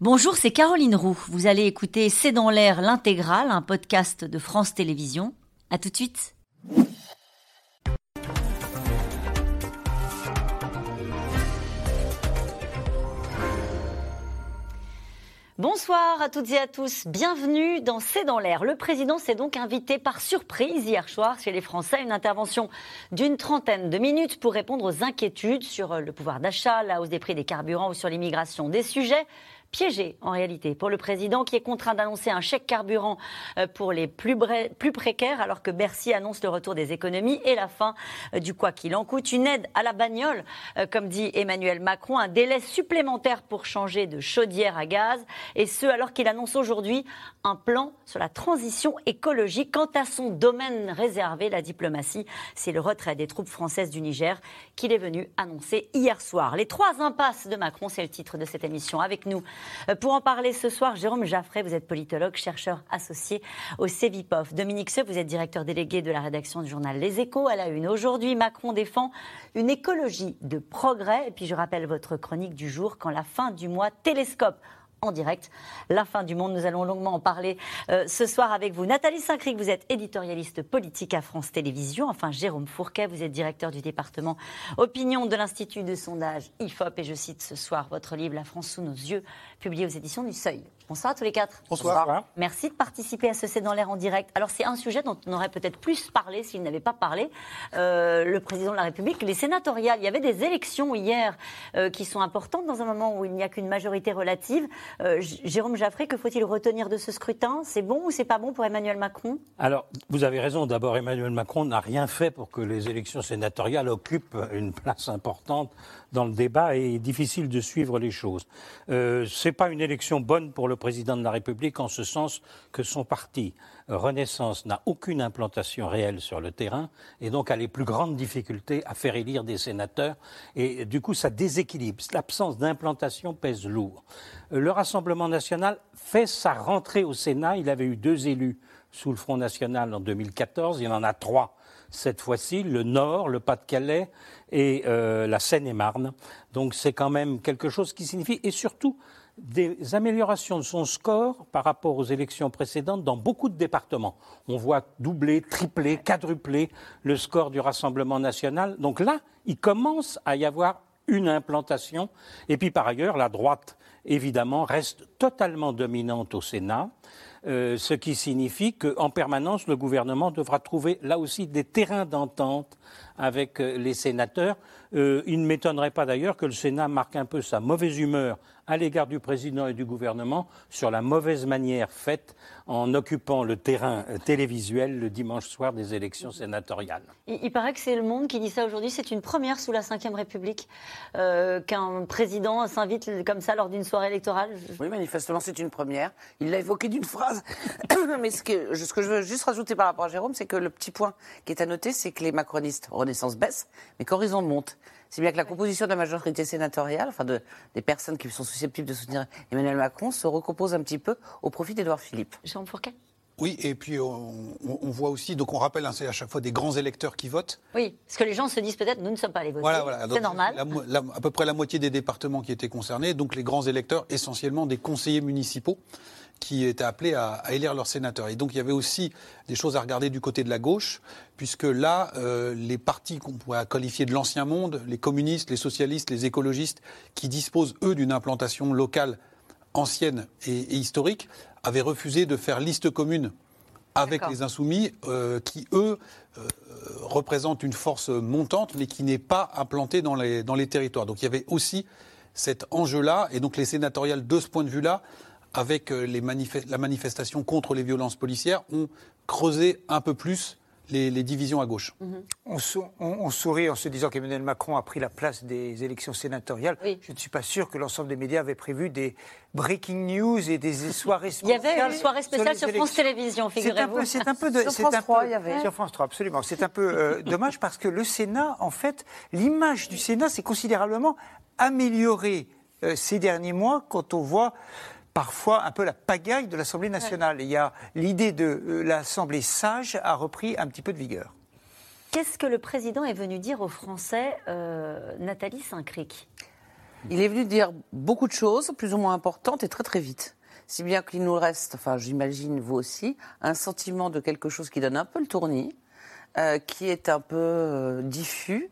Bonjour, c'est Caroline Roux. Vous allez écouter C'est dans l'air l'intégrale, un podcast de France Télévisions. À tout de suite. Bonsoir à toutes et à tous, bienvenue dans C'est dans l'air. Le président s'est donc invité par surprise hier soir chez les Français à une intervention d'une trentaine de minutes pour répondre aux inquiétudes sur le pouvoir d'achat, la hausse des prix des carburants ou sur l'immigration. Des sujets piégé en réalité pour le président qui est contraint d'annoncer un chèque carburant euh, pour les plus, précaires alors que Bercy annonce le retour des économies et la fin euh, du quoi qu'il en coûte. Une aide à la bagnole, euh, comme dit Emmanuel Macron, un délai supplémentaire pour changer de chaudière à gaz et ce alors qu'il annonce aujourd'hui un plan sur la transition écologique. Quant à son domaine réservé, la diplomatie, c'est le retrait des troupes françaises du Niger qu'il est venu annoncer hier soir. Les trois impasses de Macron, c'est le titre de cette émission. Avec nous pour en parler ce soir, Jérôme Jaffray, vous êtes politologue, chercheur associé au CEVIPOF. Dominique Seux, vous êtes directeur délégué de la rédaction du journal Les Échos à la une. Aujourd'hui, Macron défend une écologie de progrès. Et puis je rappelle votre chronique du jour quand la fin du mois télescope en direct. La fin du monde, nous allons longuement en parler euh, ce soir avec vous. Nathalie Saint-Cric, vous êtes éditorialiste politique à France Télévisions. Enfin, Jérôme Fourquet, vous êtes directeur du département opinion de l'Institut de sondage IFOP. Et je cite ce soir votre livre La France sous nos yeux, publié aux éditions du Seuil. Bonsoir à tous les quatre. Bonsoir. Merci de participer à ce C'est dans l'air en direct. Alors c'est un sujet dont on aurait peut-être plus parlé s'il n'avait pas parlé. Euh, le président de la République, les sénatoriales. Il y avait des élections hier euh, qui sont importantes dans un moment où il n'y a qu'une majorité relative. Euh, Jérôme Jaffré, que faut-il retenir de ce scrutin? C'est bon ou c'est pas bon pour Emmanuel Macron? Alors vous avez raison. D'abord, Emmanuel Macron n'a rien fait pour que les élections sénatoriales occupent une place importante dans le débat et difficile de suivre les choses. Euh, Ce n'est pas une élection bonne pour le président de la République en ce sens que son parti Renaissance n'a aucune implantation réelle sur le terrain et donc a les plus grandes difficultés à faire élire des sénateurs et du coup ça déséquilibre. L'absence d'implantation pèse lourd. Euh, le Rassemblement national fait sa rentrée au Sénat. Il avait eu deux élus sous le Front national en 2014, il en a trois cette fois-ci, le Nord, le Pas-de-Calais et euh, la Seine-et-Marne. Donc c'est quand même quelque chose qui signifie, et surtout des améliorations de son score par rapport aux élections précédentes dans beaucoup de départements. On voit doubler, tripler, quadrupler le score du Rassemblement national. Donc là, il commence à y avoir une implantation. Et puis par ailleurs, la droite, évidemment, reste totalement dominante au Sénat. Euh, ce qui signifie qu'en permanence, le gouvernement devra trouver là aussi des terrains d'entente avec euh, les sénateurs. Euh, il ne m'étonnerait pas d'ailleurs que le Sénat marque un peu sa mauvaise humeur à l'égard du président et du gouvernement sur la mauvaise manière faite en occupant le terrain télévisuel le dimanche soir des élections sénatoriales. Il, paraît que c'est le monde qui dit ça aujourd'hui. C'est une première sous la Ve République euh, qu'un président s'invite comme ça lors d'une soirée électorale. Oui, manifestement, c'est une première. Il l'a évoqué d'une phrase. Mais ce que, ce que je veux juste rajouter par rapport à Jérôme, c'est que le petit point qui est à noter, c'est que les macronistes Renaissance baissent, mais qu'Horizon monte. C'est bien que la composition de la majorité sénatoriale, enfin de, des personnes qui sont susceptibles de soutenir Emmanuel Macron, se recompose un petit peu au profit d'Edouard Philippe. Jean Fourquet? Oui, et puis on, voit aussi, donc on rappelle, hein, c'est à chaque fois des grands électeurs qui votent. Oui, parce que les gens se disent peut-être, nous ne sommes pas les votés. Voilà, voilà. C'est normal. à peu près la moitié des départements qui étaient concernés, donc les grands électeurs, essentiellement des conseillers municipaux qui étaient appelés à, élire leurs sénateurs. Et donc il y avait aussi des choses à regarder du côté de la gauche, puisque là, euh, les partis qu'on pourrait qualifier de l'ancien monde, les communistes, les socialistes, les écologistes, qui disposent, eux, d'une implantation locale ancienne et, historique, avaient refusé de faire liste commune avec les insoumis, euh, qui, eux, euh, représentent une force montante, mais qui n'est pas implantée dans les, dans les territoires. Donc il y avait aussi cet enjeu-là, et donc les sénatoriales, de ce point de vue-là, avec euh, la manifestation contre les violences policières, ont creusé un peu plus les, divisions à gauche. Mm-hmm. on, sourit en se disant qu'Emmanuel Macron a pris la place des élections sénatoriales. Je ne suis pas sûr que l'ensemble des médias avaient prévu des breaking news et des soirées spéciales. Il y avait une soirée spéciale sur, France Télévisions, figurez-vous. C'est un peu, de, sur France 3, il y avait. Sur France 3, absolument. C'est un peu euh, dommage parce que le Sénat, en fait, l'image du Sénat s'est considérablement améliorée euh, ces derniers mois quand on voit parfois un peu la pagaille de l'Assemblée nationale. Il y a l'idée de euh, l'Assemblée sage a repris un petit peu de vigueur. Qu'est-ce que le président est venu dire aux Français, euh, Nathalie Saint-Cric? Il est venu dire beaucoup de choses, plus ou moins importantes, et très très vite. Si bien qu'il nous reste, enfin j'imagine vous aussi, un sentiment de quelque chose qui donne un peu le tournis, euh, qui est un peu euh, diffus,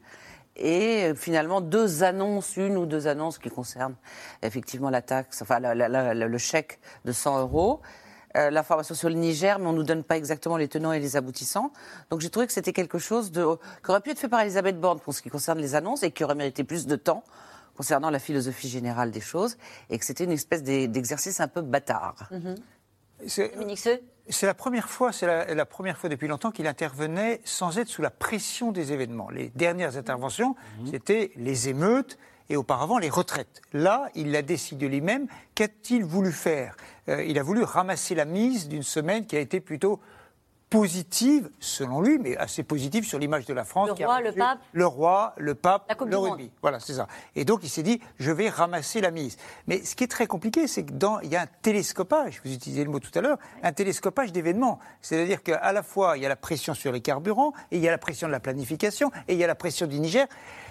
et euh, finalement deux annonces, une ou deux annonces qui concernent effectivement la taxe, enfin la- la- la- le chèque de 100 euros, euh, l'information sur le Niger, mais on ne nous donne pas exactement les tenants et les aboutissants. Donc j'ai trouvé que c'était quelque chose de, qui aurait pu être fait par Elisabeth Borne pour ce qui concerne les annonces et qui aurait mérité plus de temps concernant la philosophie générale des choses, et que c'était une espèce d'e- d'exercice un peu bâtard. Dominique Seux? C'est la première fois, c'est la, la première fois depuis longtemps qu'il intervenait sans être sous la pression des événements. Les dernières interventions, c'était les émeutes et auparavant les retraites. Là, il l'a décidé lui-même. Qu'a-t-il voulu faire? Euh, Il a voulu ramasser la mise d'une semaine qui a été plutôt positive, selon lui, mais assez positive sur l'image de la France. Le roi, le pape. Le roi, le pape, le rugby. Voilà, c'est ça. Et donc, il s'est dit, je vais ramasser la mise. Mais ce qui est très compliqué, c'est que dans, il y a un télescopage, vous utilisez le mot tout à l'heure, un télescopage d'événements. C'est-à-dire qu'à la fois, il y a la pression sur les carburants, et il y a la pression de la planification, et il y a la pression du Niger.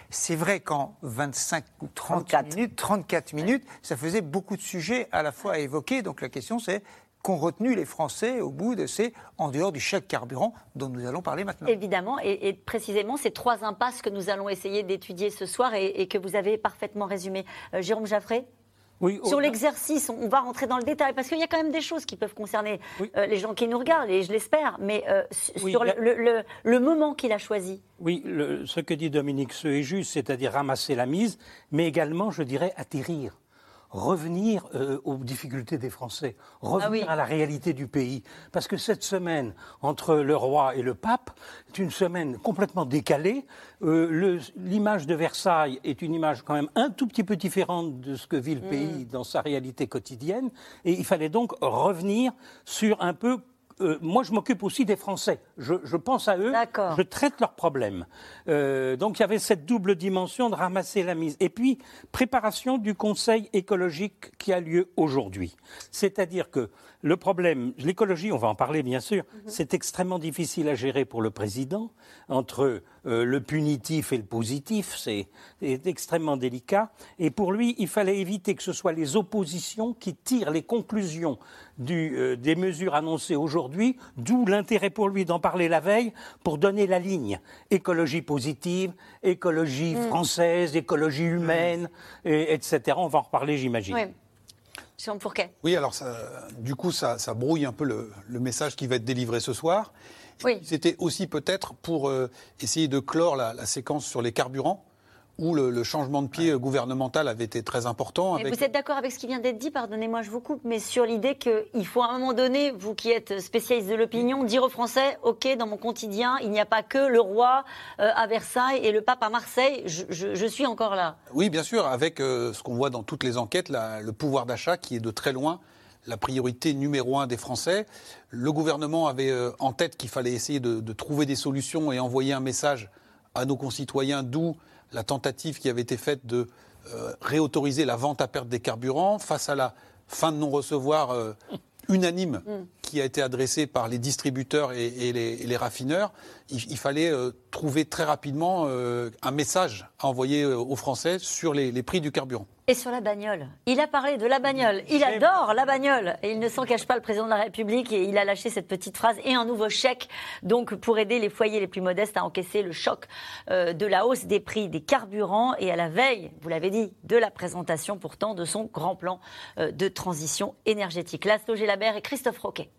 C'est vrai qu'en 25 ou 30 34. minutes, 34 minutes, ça faisait beaucoup de sujets à la fois à évoquer. Donc la question, c'est qu'ont retenu les Français au bout de ces, en dehors du chèque carburant dont nous allons parler maintenant. Évidemment, et, et précisément ces trois impasses que nous allons essayer d'étudier ce soir et, et que vous avez parfaitement résumées. Euh, Jérôme Jaffré Oui, Sur l'exercice, on va rentrer dans le détail, parce qu'il y a quand même des choses qui peuvent concerner Oui. euh, les gens qui nous regardent, et je l'espère, mais euh, Oui, sur le, le- le moment qu'il a choisi. Oui, le- ce que dit Dominique Seux est juste, c'est-à-dire ramasser la mise, mais également, je dirais, atterrir. Revenir euh, aux difficultés des Français, revenir Ah oui. à la réalité du pays. Parce que cette semaine, entre le roi et le pape, est une semaine complètement décalée. Euh, L'image de Versailles est une image quand même un tout petit peu différente de ce que vit le Mm. pays dans sa réalité quotidienne. Et il fallait donc revenir sur un peu euh, moi, je m'occupe aussi des Français. Je, je pense à eux. Je traite leurs problèmes. Euh, donc il y avait cette double dimension de ramasser la mise. Et puis, préparation du Conseil écologique qui a lieu aujourd'hui. C'est-à-dire que le problème, l'écologie, on va en parler bien sûr, c'est extrêmement difficile à gérer pour le président, entre euh, le punitif et le positif, c'est extrêmement délicat. Et pour lui, il fallait éviter que ce soit les oppositions qui tirent les conclusions du, euh, des mesures annoncées aujourd'hui, d'où l'intérêt pour lui d'en parler la veille pour donner la ligne. Écologie positive, écologie française, écologie humaine, et- etc. On va en reparler, j'imagine. Oui. Jérôme Fourquet. Oui, alors ça, du coup, ça, ça brouille un peu le, le message qui va être délivré ce soir. Oui. C'était aussi peut-être pour euh, essayer de clore la, la séquence sur les carburants, où le, le changement de pied gouvernemental avait été très important. Avec- Vous êtes d'accord avec ce qui vient d'être dit? Pardonnez-moi, je vous coupe, mais sur l'idée qu'il faut à un moment donné, vous qui êtes spécialiste de l'opinion, dire aux Français OK, dans mon quotidien, il n'y a pas que le roi euh, à Versailles et le pape à Marseille, je, je- je suis encore là. Oui, bien sûr, avec euh, ce qu'on voit dans toutes les enquêtes, la- le pouvoir d'achat qui est de très loin la priorité numéro un des Français. Le gouvernement avait euh, en tête qu'il fallait essayer de, de trouver des solutions et envoyer un message à nos concitoyens, d'où la tentative qui avait été faite de euh, réautoriser la vente à perte des carburants face à la fin de non-recevoir euh, unanime qui a été adressée par les distributeurs et, et les, et les raffineurs. Il, il fallait euh, trouver très rapidement un message à envoyer aux Français sur les, les prix du carburant. Et sur la bagnole. Il a parlé de la bagnole. Il adore la bagnole. Et il ne s'en cache pas, le président de la République. Et il a lâché cette petite phrase et un nouveau chèque, donc pour aider les foyers les plus modestes à encaisser le choc euh, de la hausse des prix des carburants. Et à la veille, vous l'avez dit, de la présentation pourtant de son grand plan euh, de transition énergétique. Laszlo Gélabert et Christophe Roquet.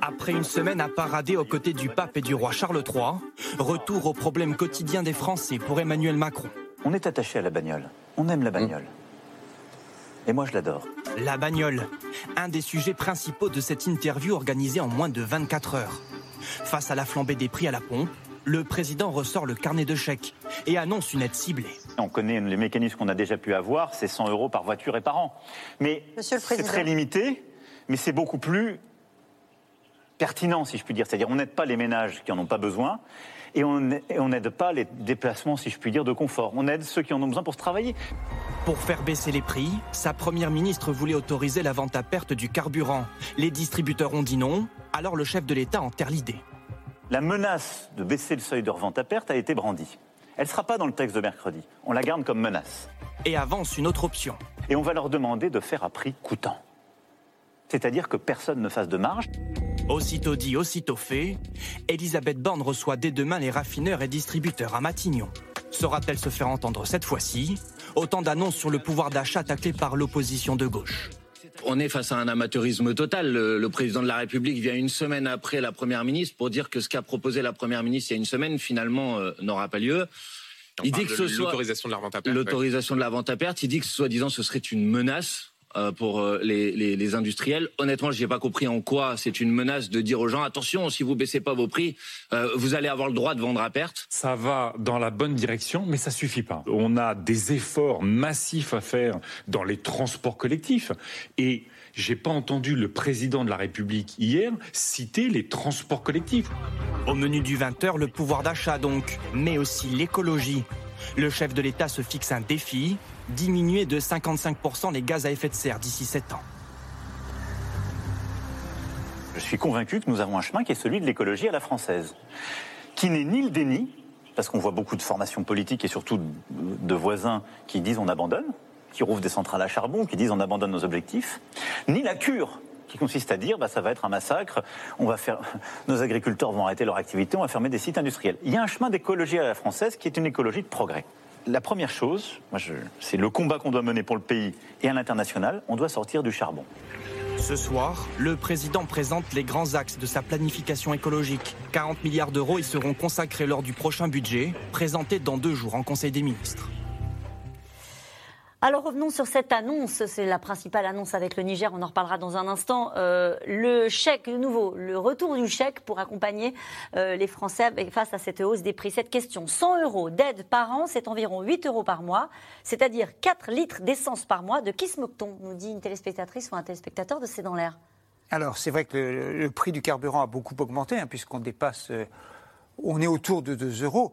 Après une semaine à parader aux côtés du pape et du roi Charles III, retour aux problèmes quotidiens des Français pour Emmanuel Macron. On est attaché à la bagnole. On aime la bagnole. Et moi, je l'adore. La bagnole, un des sujets principaux de cette interview organisée en moins de 24 heures. Face à la flambée des prix à la pompe, le président ressort le carnet de chèques et annonce une aide ciblée. On connaît les mécanismes qu'on a déjà pu avoir, c'est 100 euros par voiture et par an. Mais c'est très limité, mais c'est beaucoup plus pertinent, si je puis dire. C'est-à-dire, on n'aide pas les ménages qui n'en ont pas besoin. Et on et on n'aide pas les déplacements, si je puis dire, de confort. On aide ceux qui en ont besoin pour se travailler. Pour faire baisser les prix, sa première ministre voulait autoriser la vente à perte du carburant. Les distributeurs ont dit non, alors le chef de l'État enterre l'idée. La menace de baisser le seuil de revente à perte a été brandie. Elle ne sera pas dans le texte de mercredi. On la garde comme menace. Et avance une autre option. Et on va leur demander de faire à prix coûtant. C'est-à-dire que personne ne fasse de marge. Aussitôt dit, aussitôt fait, Elisabeth Borne reçoit dès demain les raffineurs et distributeurs à Matignon. Saura-t-elle se faire entendre cette fois-ci? Autant d'annonces sur le pouvoir d'achat taclé par l'opposition de gauche. On est face à un amateurisme total. Le, le, président de la République vient une semaine après la première ministre pour dire que ce qu'a proposé la première ministre il y a une semaine finalement euh, n'aura pas lieu. Il dit que ce soit l'autorisation de la vente à perte. L'autorisation ouais. de la vente à perte. Il dit que soi-disant ce serait une menace pour euh, les, les, les, industriels. Honnêtement, je n'ai pas compris en quoi c'est une menace de dire aux gens attention, si vous baissez pas vos prix, euh, vous allez avoir le droit de vendre à perte. Ça va dans la bonne direction, mais ça suffit pas. On a des efforts massifs à faire dans les transports collectifs et j'ai pas entendu le président de la République hier citer les transports collectifs. Au menu du 20h, le pouvoir d'achat donc, mais aussi l'écologie. Le chef de l'État se fixe un défi, diminuer de 55% les gaz à effet de serre d'ici 7 ans. Je suis convaincu que nous avons un chemin qui est celui de l'écologie à la française, qui n'est ni le déni, parce qu'on voit beaucoup de formations politiques et surtout de voisins qui disent on abandonne, qui rouvrent des centrales à charbon, qui disent on abandonne nos objectifs, ni la cure qui consiste à dire bah, ça va être un massacre, on va faire, nos agriculteurs vont arrêter leur activité, on va fermer des sites industriels. Il y a un chemin d'écologie à la française qui est une écologie de progrès. La première chose, c'est le combat qu'on doit mener pour le pays et à l'international, on doit sortir du charbon. Ce soir, le président présente les grands axes de sa planification écologique. 40 milliards d'euros y seront consacrés lors du prochain budget, présenté dans deux jours en Conseil des ministres. Alors revenons sur cette annonce, c'est la principale annonce avec le Niger, on en reparlera dans un instant. Euh, le chèque, de nouveau, le retour du chèque pour accompagner euh, les Français face à cette hausse des prix. Cette question, 100 euros d'aide par an, c'est environ 8 euros par mois, c'est-à-dire 4 litres d'essence par mois. De qui se moque-t-on nous dit une téléspectatrice ou un téléspectateur de C'est dans l'air? Alors c'est vrai que le, le, prix du carburant a beaucoup augmenté, hein, puisqu'on dépasse, euh, on est autour de 2 euros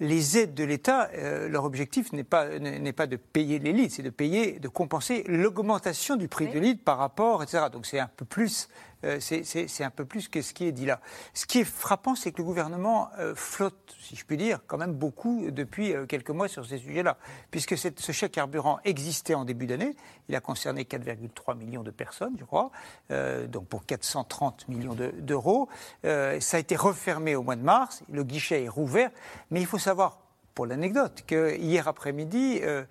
les aides de l'État, euh, leur objectif n'est pas, n'est pas de payer les litres, c'est de payer, de compenser l'augmentation du prix oui. de litre par rapport, etc. Donc c'est un peu plus, euh, c'est un peu plus que ce qui est dit là. Ce qui est frappant, c'est que le gouvernement euh, flotte, si je puis dire, quand même beaucoup depuis euh, quelques mois sur ces sujets-là, puisque ce chèque carburant existait en début d'année. Il a concerné 4,3 millions de personnes, je crois, euh, donc pour 430 millions d'euros. De, ça a été refermé au mois de mars. Le guichet est rouvert, mais il faut savoir pour l'anecdote, que hier après-midi, euh,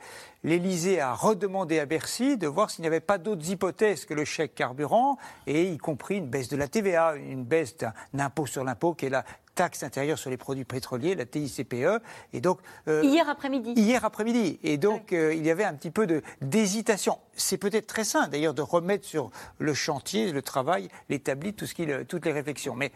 l'Élysée a redemandé à Bercy de voir s'il n'y avait pas d'autres hypothèses que le chèque carburant, et y compris une baisse de la TVA, une baisse d'un impôt sur l'impôt qui est la taxe intérieure sur les produits pétroliers, la TICPE. Et donc euh, hier après-midi. Hier après-midi. Et donc euh, il y avait un petit peu d'hésitation. C'est peut-être très sain d'ailleurs de remettre sur le chantier, le travail, l'établi, tout ce qui, toutes les réflexions. Mais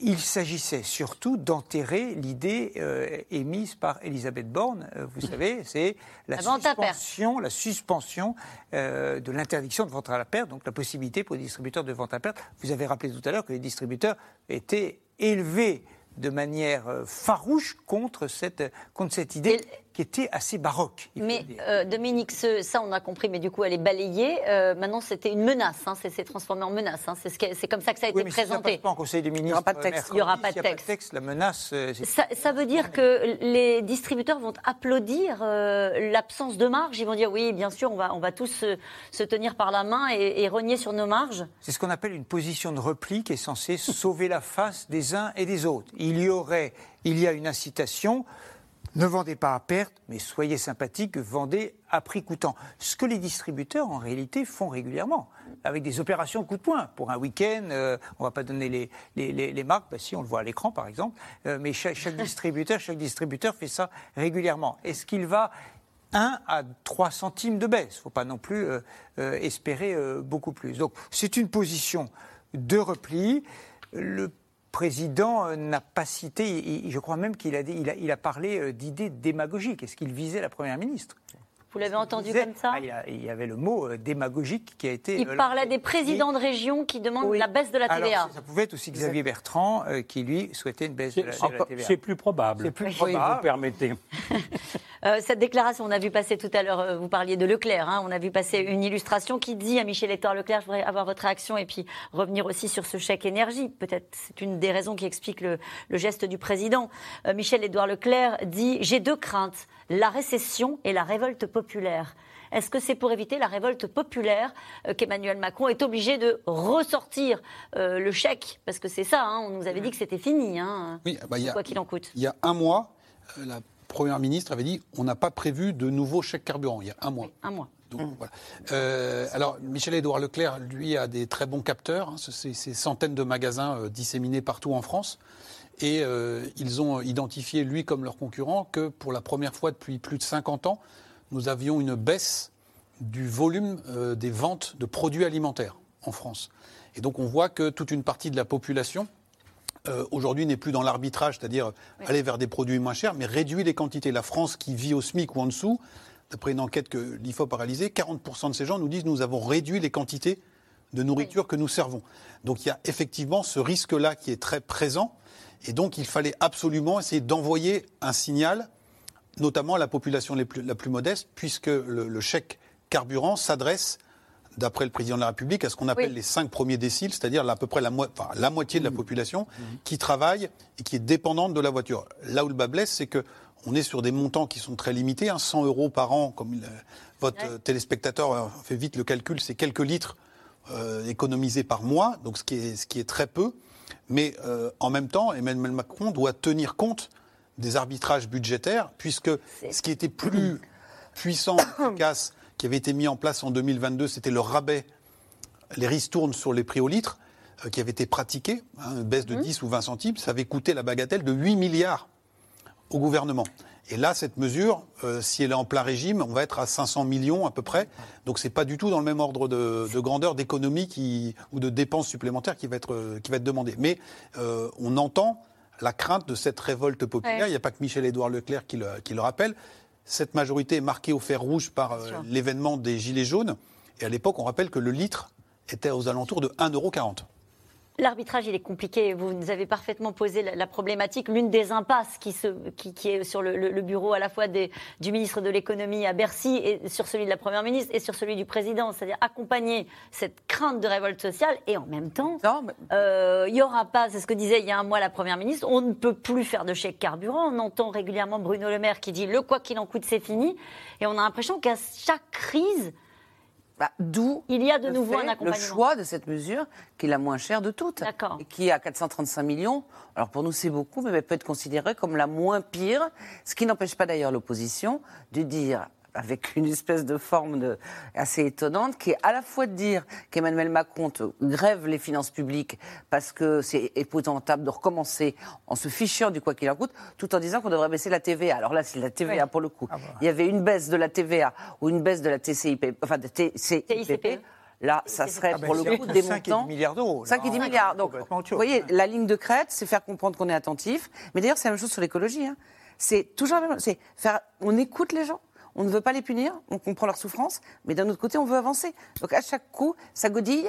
il s'agissait surtout d'enterrer l'idée euh, émise par Elisabeth Borne. Euh, vous savez, c'est la, la, suspension, la suspension euh, de l'interdiction de vente à la perte, donc la possibilité pour les distributeurs de vente à perte. Vous avez rappelé tout à l'heure que les distributeurs étaient élevés de manière farouche contre cette, contre cette idée qui était assez baroque. Mais euh, Dominique, ce, ça on a compris, mais du coup elle est balayée. Euh, maintenant c'était une menace, hein, c'est transformé en menace. Hein, c'est ce comme ça que ça a été mais présenté. Si pas en Conseil des ministres. Il n'y aura pas de texte. Il n'y aura pas de texte. Pas de texte la menace. Euh, Ça, ça, veut dire que les distributeurs vont applaudir euh, l'absence de marge. Ils vont dire oui, bien sûr, on va, on va tous se, se tenir par la main et, et renier sur nos marges. C'est ce qu'on appelle une position de repli qui est censée sauver la face des uns et des autres. Il y aurait, il y a une incitation. Ne vendez pas à perte, mais soyez sympathiques, vendez à prix coûtant. Ce que les distributeurs, en réalité, font régulièrement, avec des opérations coup de poing. Pour un week-end, euh, on ne va pas donner les, les, les, les marques, bah, si on le voit à l'écran par exemple, euh, mais chaque, chaque distributeur, chaque distributeur fait ça régulièrement. Est-ce qu'il va 1 à 3 centimes de baisse? Il ne faut pas non plus euh, espérer beaucoup plus. Donc c'est une position de repli. Le président n'a pas cité, je crois même qu'il a, il a, il a parlé d'idées démagogiques. Est-ce qu'il visait la Première ministre? Vous l'avez entendu disait, comme ça? Ah, il, a, il, y avait le mot euh, démagogique qui a été. Il euh, parlait des présidents de région qui demandent oui. la baisse de la TVA. Alors, ça pouvait être aussi Xavier Bertrand euh, qui, lui, souhaitait une baisse de la, de la TVA. C'est plus probable. C'est plus oui, probable. vous permettez. Euh, cette déclaration, on a vu passer tout à l'heure, euh, vous parliez de Leclerc, hein, on a vu passer une illustration qui dit à Michel-Édouard Leclerc, je voudrais avoir votre réaction et puis revenir aussi sur ce chèque énergie. Peut-être c'est une des raisons qui explique le, geste du président. Euh, Michel-Édouard Leclerc dit J'ai deux craintes, la récession et la révolte populaire. Est-ce que c'est pour éviter la révolte populaire qu'Emmanuel Macron est obligé de ressortir le chèque? Parce que c'est ça, hein, on nous avait dit que c'était fini, hein, oui, bah, quoi qu'il en coûte. Il y a un mois, la Première ministre avait dit on n'a pas prévu de nouveaux chèques carburant il y a un mois. un mois. Mmh. Euh, alors, Michel-Édouard Leclerc, lui, a des très bons capteurs. Hein, c'est ces centaines de magasins euh, disséminés partout en France. Et euh, ils ont identifié, lui comme leur concurrent, que pour la première fois depuis plus de 50 ans, nous avions une baisse du volume des ventes de produits alimentaires en France. Et donc, on voit que toute une partie de la population euh, aujourd'hui n'est plus dans l'arbitrage, c'est-à-dire aller vers des produits moins chers, mais réduit les quantités. La France qui vit au SMIC ou en dessous, d'après une enquête que l'IFOP a réalisée, 40% de ces gens nous disent nous avons réduit les quantités de nourriture que nous servons. Donc il y a effectivement ce risque-là qui est très présent. Et donc il fallait absolument essayer d'envoyer un signal, notamment à la population la plus modeste, puisque le chèque carburant s'adresse d'après le président de la République, à ce qu'on appelle les cinq premiers déciles, c'est-à-dire à peu près la, moitié de la mmh. population mmh. qui travaille et qui est dépendante de la voiture. Là où le bas blesse, c'est que on est sur des montants qui sont très limités, 100 hein, euros par an, comme votre téléspectateur euh, fait vite le calcul, c'est quelques litres euh, économisés par mois, donc ce qui est, ce qui est très peu. Mais euh, en même temps, Emmanuel Macron doit tenir compte des arbitrages budgétaires, puisque ce qui était plus puissant, efficace, qui avait été mis en place en 2022, c'était le rabais, les ristournes sur les prix au litre, euh, qui avait été pratiqué, hein, une baisse de 10 mmh. ou 20 centimes, ça avait coûté la bagatelle de 8 milliards au gouvernement. Et là, cette mesure, euh, si elle est en plein régime, on va être à 500 millions à peu près. Donc c'est pas du tout dans le même ordre de, grandeur d'économie ou de dépenses supplémentaires qui va être, euh, qui va être demandé. Mais on entend la crainte de cette révolte populaire. Il n'y a pas que Michel-Édouard Leclerc qui le rappelle. Cette majorité est marquée au fer rouge par euh, l'événement des Gilets jaunes. Et à l'époque, on rappelle que le litre était aux alentours de 1,40 euro. L'arbitrage, il est compliqué. Vous nous avez parfaitement posé la, problématique. L'une des impasses qui, se, qui, est sur le, bureau à la fois des, du ministre de l'économie à Bercy et sur celui de la première ministre et sur celui du président, c'est-à-dire accompagner cette crainte de révolte sociale et en même temps, euh, il n'y aura pas, c'est ce que disait il y a un mois la première ministre, on ne peut plus faire de chèque carburant. On entend régulièrement Bruno Le Maire qui dit le quoi qu'il en coûte, c'est fini. Et on a l'impression qu'à chaque crise, bah, D'où il y a de nouveau un accompagnement. Le choix de cette mesure, qui est la moins chère de toutes, et qui est à 435 millions. Alors pour nous c'est beaucoup, mais elle peut être considérée comme la moins pire, ce qui n'empêche pas d'ailleurs l'opposition de dire avec une espèce de forme de, assez étonnante, qui est à la fois de dire qu'Emmanuel Macron grève les finances publiques parce que c'est épouvantable de recommencer en se fichant du quoi qu'il en coûte, tout en disant qu'on devrait baisser la TVA. Alors là, c'est la TVA pour le coup. Ah. Il y avait une baisse de la TVA ou une baisse de la TCIP, enfin de TCIP. Là, ça serait ah pour le coup des montants. 5 milliards d'euros. 5 et 10 milliards. Donc, vous voyez, la ligne de crête, c'est faire comprendre qu'on est attentif. Mais d'ailleurs, c'est la même chose sur l'écologie. Hein. C'est toujours la même chose. Faire, on écoute les gens. On ne veut pas les punir, on comprend leur souffrance, mais d'un autre côté, on veut avancer. Donc à chaque coup, ça godille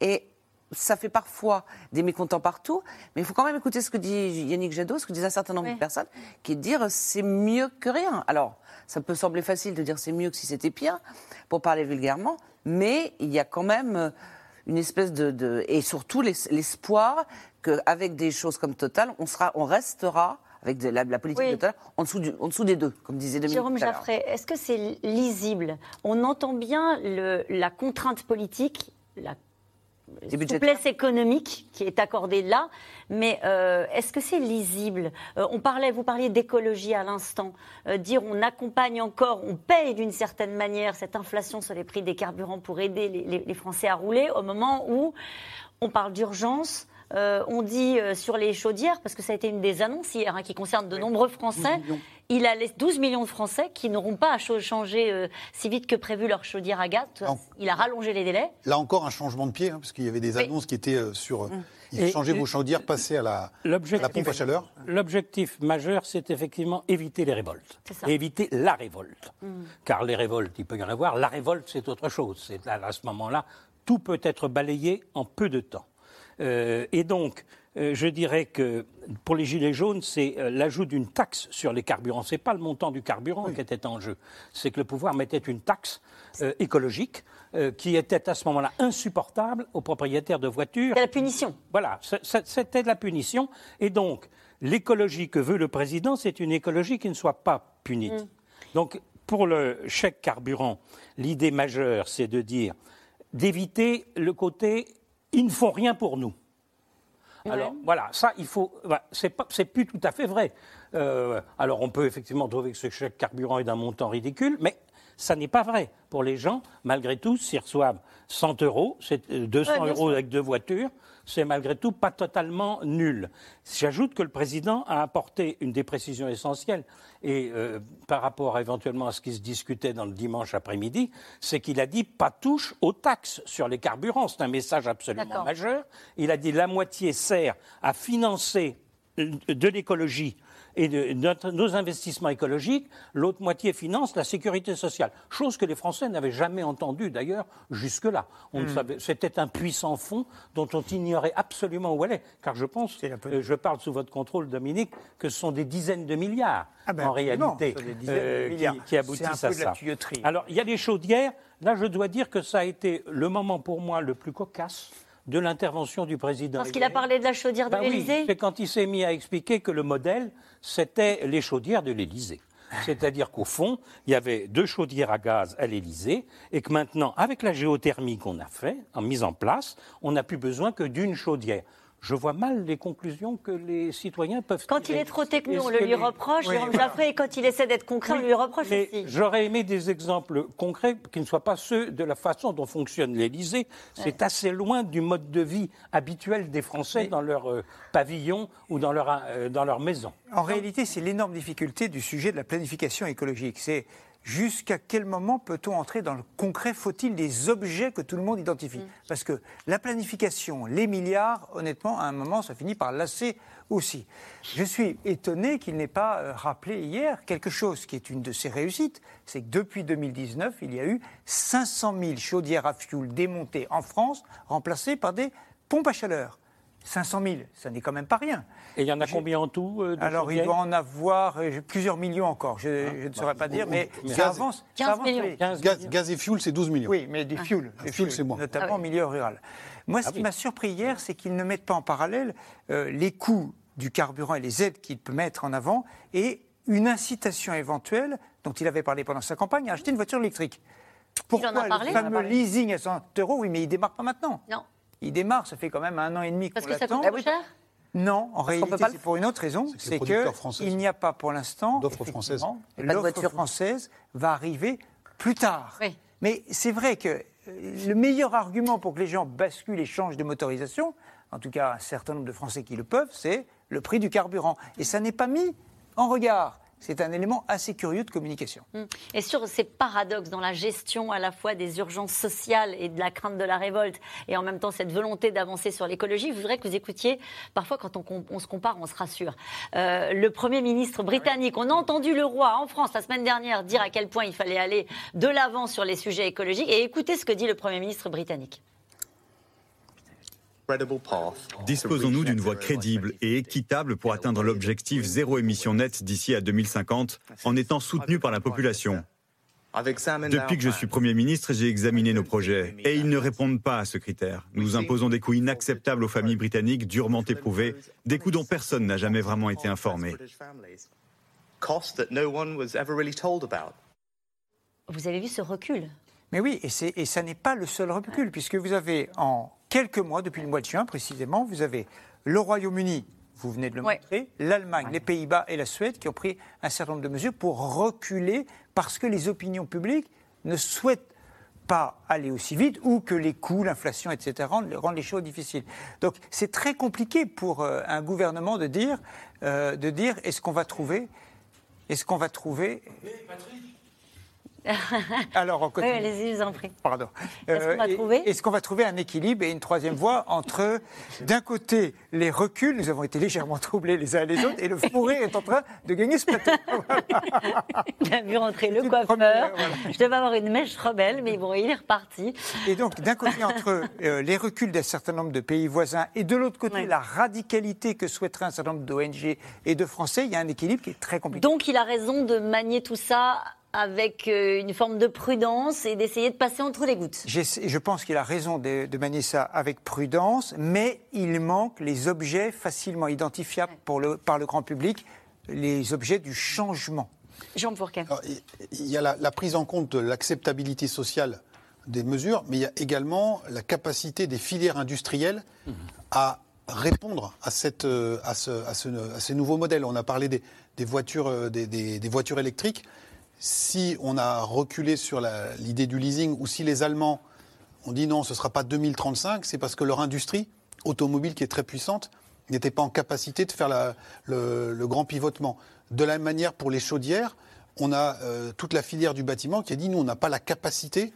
et ça fait parfois des mécontents partout, mais il faut quand même écouter ce que dit Yannick Jadot, ce que disent un certain nombre de personnes, qui est de dire c'est mieux que rien. Alors, ça peut sembler facile de dire c'est mieux que si c'était pire, pour parler vulgairement, mais il y a quand même une espèce de, et surtout l'espoir qu'avec des choses comme Total, on sera, on restera avec la, politique de Total, en dessous, en dessous des deux, comme disait Dominique. Jérôme Jaffray, est-ce que c'est lisible? On entend bien le, la contrainte politique, la souplesse économique qui est accordée là, mais euh, est-ce que c'est lisible? Euh, On parlait, vous parliez d'écologie à l'instant, euh, dire on accompagne encore, on paye d'une certaine manière cette inflation sur les prix des carburants pour aider les, les Français à rouler, au moment où on parle d'urgence, euh, on dit euh, sur les chaudières, parce que ça a été une des annonces hier, hein, qui concerne de nombreux Français, il a les 12 millions de Français qui n'auront pas à changer euh, si vite que prévu leur chaudière à gaz. Il a rallongé les délais. Là encore, un changement de pied, hein, parce qu'il y avait des annonces qui étaient sur. Mmh. changer vos chaudières, passer à la, la pompe à chaleur. L'objectif majeur, c'est effectivement éviter les révoltes. Et éviter la révolte. Mmh. Car les révoltes, il peut y en avoir. La révolte, c'est autre chose. C'est à ce moment-là, tout peut être balayé en peu de temps. Euh, et donc, euh, je dirais que pour les Gilets jaunes, c'est euh, l'ajout d'une taxe sur les carburants. Ce n'est pas le montant du carburant qui était en jeu. C'est que le pouvoir mettait une taxe euh, écologique qui était à ce moment-là insupportable aux propriétaires de voitures. C'était la punition. Voilà, c'était de la punition. Et donc, l'écologie que veut le président, c'est une écologie qui ne soit pas punie. Mm. Donc, pour le chèque carburant, l'idée majeure, c'est de dire d'éviter le côté ils ne font rien pour nous. Alors voilà, ça, il faut. C'est plus tout à fait vrai. Euh, alors on peut effectivement trouver que ce chèque carburant est d'un montant ridicule, mais ça n'est pas vrai. Pour les gens, malgré tout, s'ils reçoivent 100 euros, c'est 200 euh, euros avec deux voitures, c'est malgré tout pas totalement nul. J'ajoute que le président a apporté une des précisions essentielles, et euh, par rapport éventuellement à ce qui se discutait dans le dimanche après-midi, c'est qu'il a dit pas touche aux taxes sur les carburants. C'est un message absolument majeur. Il a dit la moitié sert à financer de l'écologie et de, nos investissements écologiques, l'autre moitié finance la sécurité sociale. Chose que les Français n'avaient jamais entendue d'ailleurs jusque-là. Hmm. C'était un puissant fond dont on ignorait absolument où elle est. Car je pense, euh, je parle sous votre contrôle, Dominique, que ce sont des dizaines de milliards ah ben, en réalité euh, qui, aboutissent à ça. Alors il y a les chaudières. Là, je dois dire que ça a été le moment pour moi le plus cocasse de l'intervention du président. Parce qu'il a parlé de la chaudière de bah l'Élysée C'est quand il s'est mis à expliquer que le modèle, c'était les chaudières de l'Élysée. C'est-à-dire qu'au fond, il y avait deux chaudières à gaz à l'Élysée et que maintenant, avec la géothermie qu'on a fait, en mise en place, on n'a plus besoin que d'une chaudière je vois mal les conclusions que les citoyens peuvent Quand il est trop technique, on le lui reproche, et quand il essaie d'être concret, on lui reproche aussi. J'aurais aimé des exemples concrets qui ne soient pas ceux de la façon dont fonctionne l'Élysée. C'est assez loin du mode de vie habituel des Français dans leur euh, pavillon ou dans leur, euh, dans leur maison. En réalité, c'est l'énorme difficulté du sujet de la planification écologique. C'est jusqu'à quel moment peut-on entrer dans le concret? Faut-il des objets que tout le monde identifie? Mm. Parce que la planification, les milliards, honnêtement, à un moment, ça finit par lasser aussi. Je suis étonné qu'il n'ait pas euh, rappelé hier quelque chose qui est une de ses réussites, c'est que depuis 2019, il y a eu 500 000 chaudières à fioul démontées en France, remplacées par des pompes à chaleur. 500 000, ça n'est quand même pas rien. Et il y en a combien en tout euh, Alors, il doit en avoir euh, plusieurs millions encore, je, ah. ne saurais pas dire, mais ça avance. 15 millions. Gaz, et fuel, c'est 12 millions. Oui, mais des ah. fuels, c'est moins. Notamment en ah milieu rural. Moi, ce qui m'a surpris hier, c'est qu'ils ne mettent pas en parallèle euh, les coûts du carburant et les aides qu'il peut mettre en avant et une incitation éventuelle, dont il avait parlé pendant sa campagne, à acheter une voiture électrique. Pourquoi le fameux leasing à 100 euros Oui, mais il ne démarre pas maintenant. Non il démarre, ça fait quand même un an et demi qu'on Parce que ça coûte trop cher non, en réalité, c'est pour une autre raison, c'est qu'il n'y a pas pour l'instant d'offre française. L'offre française va arriver plus tard. Mais c'est vrai que euh, le meilleur argument pour que les gens basculent et changent de motorisation, en tout cas un certain nombre de Français qui le peuvent, c'est le prix du carburant. Et ça n'est pas mis en regard c'est un élément assez curieux de communication. Hum. Et sur ces paradoxes dans la gestion à la fois des urgences sociales et de la crainte de la révolte, et en même temps cette volonté d'avancer sur l'écologie, je voudrais que vous écoutiez, parfois quand on, se compare, on se rassure. Euh, le Premier ministre britannique, on a entendu le roi en France la semaine dernière dire à quel point il fallait aller de l'avant sur les sujets écologiques, et écoutez ce que dit le Premier ministre britannique. Disposons-nous d'une voie crédible et équitable pour atteindre l'objectif zéro émission nette d'ici à 2050 en étant soutenu par la population. Depuis que je suis Premier ministre, j'ai examiné nos projets et ils ne répondent pas à ce critère. Nous imposons des coûts inacceptables aux familles britanniques durement éprouvées, des coûts dont personne n'a jamais vraiment été informé. Vous avez vu ce recul? Mais oui, et, et ça n'est pas le seul recul, puisque vous avez en quelques mois, depuis le mois de juin précisément, vous avez le Royaume-Uni, vous venez de le montrer, l'Allemagne, les Pays-Bas et la Suède qui ont pris un certain nombre de mesures pour reculer parce que les opinions publiques ne souhaitent pas aller aussi vite ou que les coûts, l'inflation, etc., rendent, les choses difficiles. Donc c'est très compliqué pour euh, un gouvernement de dire, euh, de dire est-ce qu'on va trouver, est-ce qu'on va trouver. Alors, on continue. Oui, allez-y, je vous en prie. Pardon. Est-ce qu'on va et- trouver? Est-ce qu'on va trouver un équilibre et une troisième voie entre, d'un côté, les reculs, nous avons été légèrement troublés les uns et les autres, et le fourré est en train de gagner ce plateau. Il a vu rentrer le coiffeur. première, voilà. Je devais avoir une mèche rebelle, mais bon, il est reparti. Et donc, d'un côté, entre euh, les reculs d'un certain nombre de pays voisins et de l'autre côté, Ouais. la radicalité que souhaiteraient un certain nombre d'ONG et de Français, il y a un équilibre qui est très compliqué. Donc il a raison de manier tout ça avec euh, une forme de prudence et d'essayer de passer entre les gouttes. Je pense qu'il a raison de, de manier ça avec prudence, mais il manque les objets facilement identifiables pour le- par le grand public, les objets du changement. Jean Fourquet. Il- y a la, la prise en compte de l'acceptabilité sociale des mesures, mais il y a également la capacité des filières industrielles à répondre à, cette, euh, à, ce, à, ce- à ces nouveaux modèles. On a parlé des, des voitures, euh, des, des- des voitures électriques. Si on a reculé sur l'idée du leasing ou si les Allemands ont dit non, ce ne sera pas 2035, c'est parce que leur industrie automobile, qui est très puissante, n'était pas en capacité de faire le, grand pivotement. De la même manière, pour les chaudières, on a euh, toute la filière du bâtiment qui a dit nous, on n'a pas la capacité,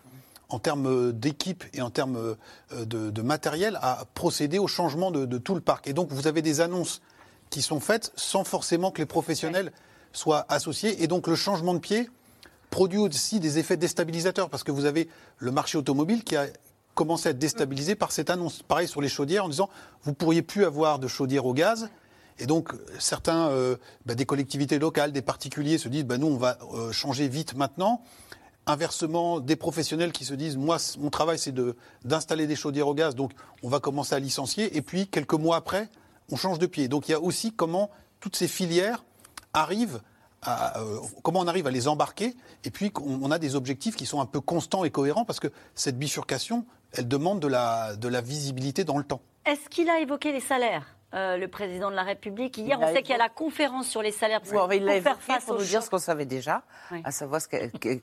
en termes d'équipe et en termes euh, de, matériel, à procéder au changement de tout le parc. Et donc, vous avez des annonces qui sont faites sans forcément que les professionnels soient associés. Et donc, le changement de pied produit aussi des effets déstabilisateurs parce que vous avez le marché automobile qui a commencé à être déstabilisé par cette annonce. Pareil sur les chaudières en disant vous pourriez plus avoir de chaudières au gaz. Et donc certains, euh, bah, des collectivités locales, des particuliers se disent bah, nous on va euh, changer vite maintenant. Inversement, des professionnels qui se disent moi mon travail c'est d'installer des chaudières au gaz donc on va commencer à licencier et puis quelques mois après on change de pied. Donc il y a aussi comment toutes ces filières arrivent à, euh, comment on arrive à les embarquer et puis on a des objectifs qui sont un peu constants et cohérents parce que cette bifurcation, elle demande de la, de la visibilité dans le temps. Est-ce qu'il a évoqué les salaires? Euh, le président de la République. Hier, Il on sait qu'il y a la conférence sur les salaires Ouais, mais il l'a évoqué face pour nous dire ce qu'on savait déjà, Oui. à savoir ce que- que-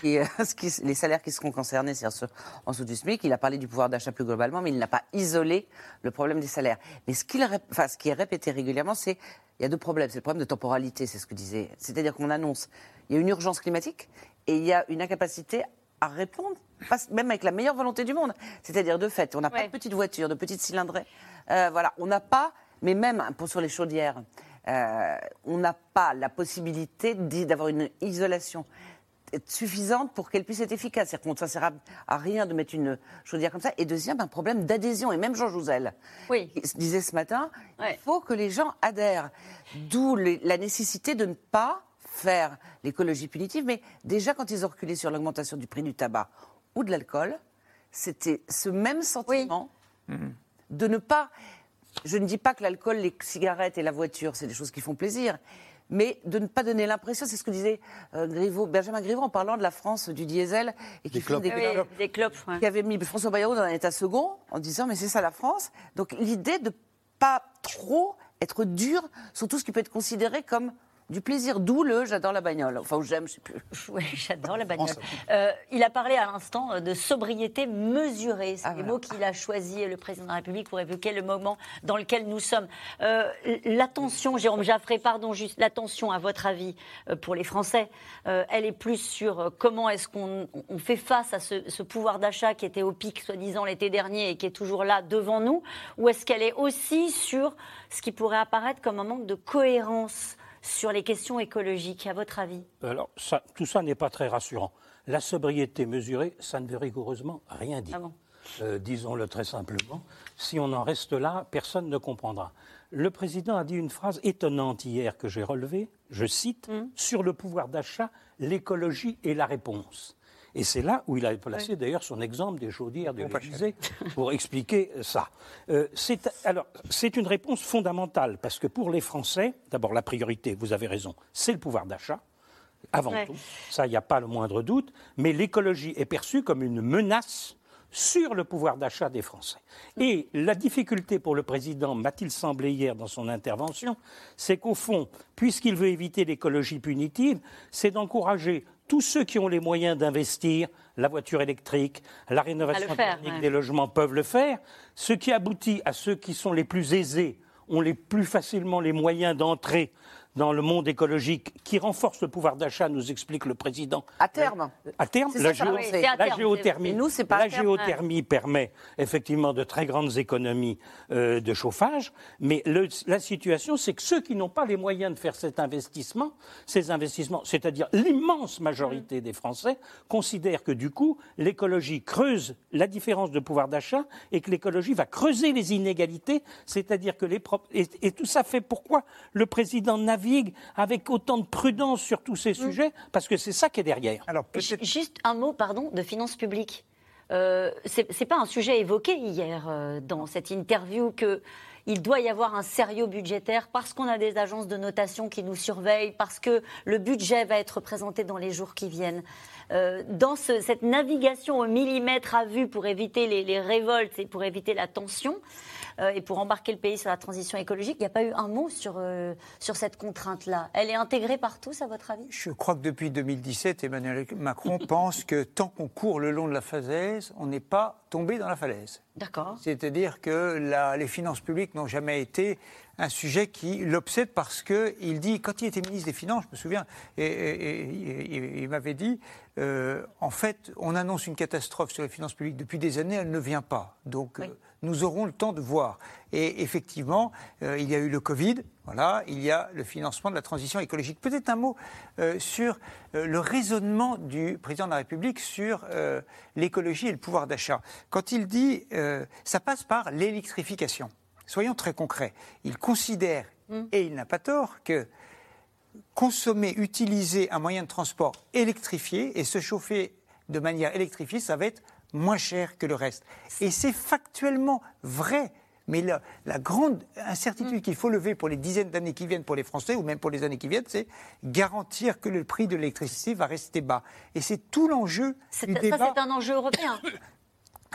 qui, euh, ce qui- les salaires qui seront concernés, c'est-à-dire ceux en dessous du SMIC. Il a parlé du pouvoir d'achat plus globalement, mais il n'a pas isolé le problème des salaires. Mais ce, qu'il rép- enfin, ce qui est répété régulièrement, c'est il y a deux problèmes. C'est le problème de temporalité, c'est ce que disait. C'est-à-dire qu'on annonce il y a une urgence climatique et il y a une incapacité à répondre, pas- même avec la meilleure volonté du monde. C'est-à-dire, de fait, on n'a pas de petites voitures, de petites cylindrées. Euh, voilà, on n'a pas, mais même pour sur les chaudières, euh, on n'a pas la possibilité d'avoir une isolation suffisante pour qu'elle puisse être efficace. C'est-à-dire qu'on ne sert à, rien de mettre une chaudière comme ça. Et deuxième, un problème d'adhésion. Et même Jean Jouzel Oui. disait ce matin, Ouais. il faut que les gens adhèrent. D'où la nécessité de ne pas faire l'écologie punitive. Mais déjà, quand ils ont reculé sur l'augmentation du prix du tabac ou de l'alcool, c'était ce même sentiment de ne pas. Je ne dis pas que l'alcool, les cigarettes et la voiture, c'est des choses qui font plaisir, mais de ne pas donner l'impression, c'est ce que disait euh, Griveaux, Benjamin Griveaux en parlant de la France du diesel et qui Des clopes. des Oui, clopes des clopes. ouais. qui avait mis François Bayrou dans un état second en disant mais c'est ça la France. Donc l'idée de pas trop être dur sur tout ce qui peut être considéré comme du plaisir, d'où le j'adore la bagnole, enfin ou j'aime, je sais plus. Oui, j'adore la bagnole. Euh, il a parlé à l'instant euh, de sobriété mesurée. C'est Ah, les voilà. mots qu'il a choisis, le président de la République, pour évoquer le moment dans lequel nous sommes. Euh, l'attention, Jérôme Jaffré, pardon, juste l'attention, à votre avis, pour les Français, euh, elle est plus sur comment est-ce qu'on on fait face à ce, ce pouvoir d'achat qui était au pic, soi-disant, l'été dernier et qui est toujours là devant nous, ou est-ce qu'elle est aussi sur ce qui pourrait apparaître comme un manque de cohérence sur les questions écologiques, à votre avis? Alors, ça- tout ça n'est pas très rassurant. La sobriété mesurée, ça ne veut rigoureusement rien dire. Ah bon? Euh, Disons-le très simplement. Si on en reste là, personne ne comprendra. Le président a dit une phrase étonnante hier que j'ai relevée, je cite, Hum. sur le pouvoir d'achat, l'écologie est la réponse. Et c'est là où il a placé d'ailleurs son exemple des chaudières de l'Élysée pour expliquer ça. Euh, c'est, alors, c'est une réponse fondamentale parce que pour les Français, d'abord la priorité, vous avez raison, c'est le pouvoir d'achat avant Ouais. tout. Ça, il n'y a pas le moindre doute. Mais l'écologie est perçue comme une menace sur le pouvoir d'achat des Français. Et la difficulté pour le président, m'a-t-il semblé hier dans son intervention, c'est qu'au fond, puisqu'il veut éviter l'écologie punitive, c'est d'encourager tous ceux qui ont les moyens d'investir, la voiture électrique, la rénovation faire, ouais. des logements peuvent le faire, ce qui aboutit à ceux qui sont les plus aisés ont les plus facilement les moyens d'entrer dans le monde écologique qui renforce le pouvoir d'achat, nous explique le président. À terme. À terme, C'est la, ça, géo- oui, c'est la terme. géothermie. Nous, pas la terme. géothermie permet effectivement de très grandes économies euh, de chauffage, mais le- la situation, c'est que ceux qui n'ont pas les moyens de faire cet investissement, ces investissements, c'est-à-dire l'immense majorité des Français, considèrent que du coup, l'écologie creuse la différence de pouvoir d'achat et que l'écologie va creuser les inégalités, c'est-à-dire que les propres... Et, et tout ça fait pourquoi le président navigue avec autant de prudence sur tous ces sujets, parce que c'est ça qui est derrière. Alors Juste un mot, pardon, de finances publiques. Euh, c'est c'est pas un sujet évoqué hier euh, dans cette interview que il doit y avoir un sérieux budgétaire parce qu'on a des agences de notation qui nous surveillent, parce que le budget va être présenté dans les jours qui viennent. Euh, dans ce- cette navigation au millimètre à vue pour éviter les, les révoltes et pour éviter la tension euh, et pour embarquer le pays sur la transition écologique, il n'y a pas eu un mot sur, euh, cette contrainte-là. Elle est intégrée par tous, à votre avis? Je crois que depuis 2017, Emmanuel Macron pense que tant qu'on court le long de la falaise, on n'est pas tombé dans la falaise. D'accord. C'est-à-dire que la- les finances publiques n'ont jamais été un sujet qui l'obsède parce qu'il dit, quand il était ministre des Finances, je me souviens, et, et- et- et- il m'avait dit, euh, en fait, on annonce une catastrophe sur les finances publiques depuis des années, elle ne vient pas. Donc, euh, nous aurons le temps de voir. Et effectivement, euh, il y a eu le Covid, voilà, il y a le financement de la transition écologique. Peut-être un mot euh, sur euh, le raisonnement du président de la République sur euh, l'écologie et le pouvoir d'achat. Quand il dit, ça passe par l'électrification. Soyons très concrets. Il considère, et il n'a pas tort, que consommer, utiliser un moyen de transport électrifié et se chauffer de manière électrifiée, ça va être moins cher que le reste. Et c'est factuellement vrai. Mais la, la grande incertitude qu'il faut lever pour les dizaines d'années qui viennent pour les Français, ou même pour les années qui viennent, c'est garantir que le prix de l'électricité va rester bas. Et c'est tout l'enjeu C'est- Ça, un enjeu européen.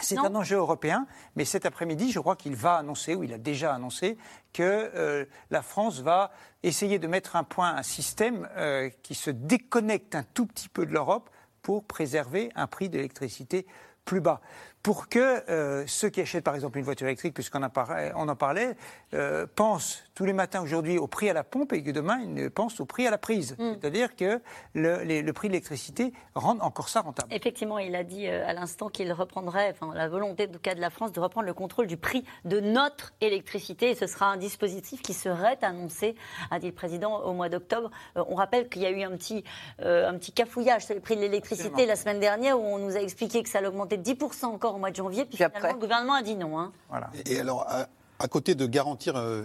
C'est un enjeu européen, mais cet après-midi, je crois qu'il va annoncer, ou il a déjà annoncé, que euh, la France va essayer de mettre un point, un système euh, qui se déconnecte un tout petit peu de l'Europe pour préserver un prix d'électricité plus bas. Pour que euh, ceux qui achètent par exemple une voiture électrique, puisqu'on en parlait, on en parlait euh, pensent tous les matins aujourd'hui au prix à la pompe et que demain ils pensent au prix à la prise. C'est-à-dire que le, les- le prix de l'électricité rend encore ça rentable. Effectivement, il a dit euh, à l'instant qu'il reprendrait, enfin la volonté du cas de la France de reprendre le contrôle du prix de notre électricité. Et ce sera un dispositif qui serait annoncé, a dit le président, au mois d'octobre. Euh, on rappelle qu'il y a eu un petit, un petit cafouillage sur les prix de l'électricité la semaine dernière où on nous a expliqué que ça allait augmenter de 10% encore au mois de janvier. Puis, Puis finalement, après le gouvernement a dit non. hein. Voilà. Et alors, à, à côté de garantir euh,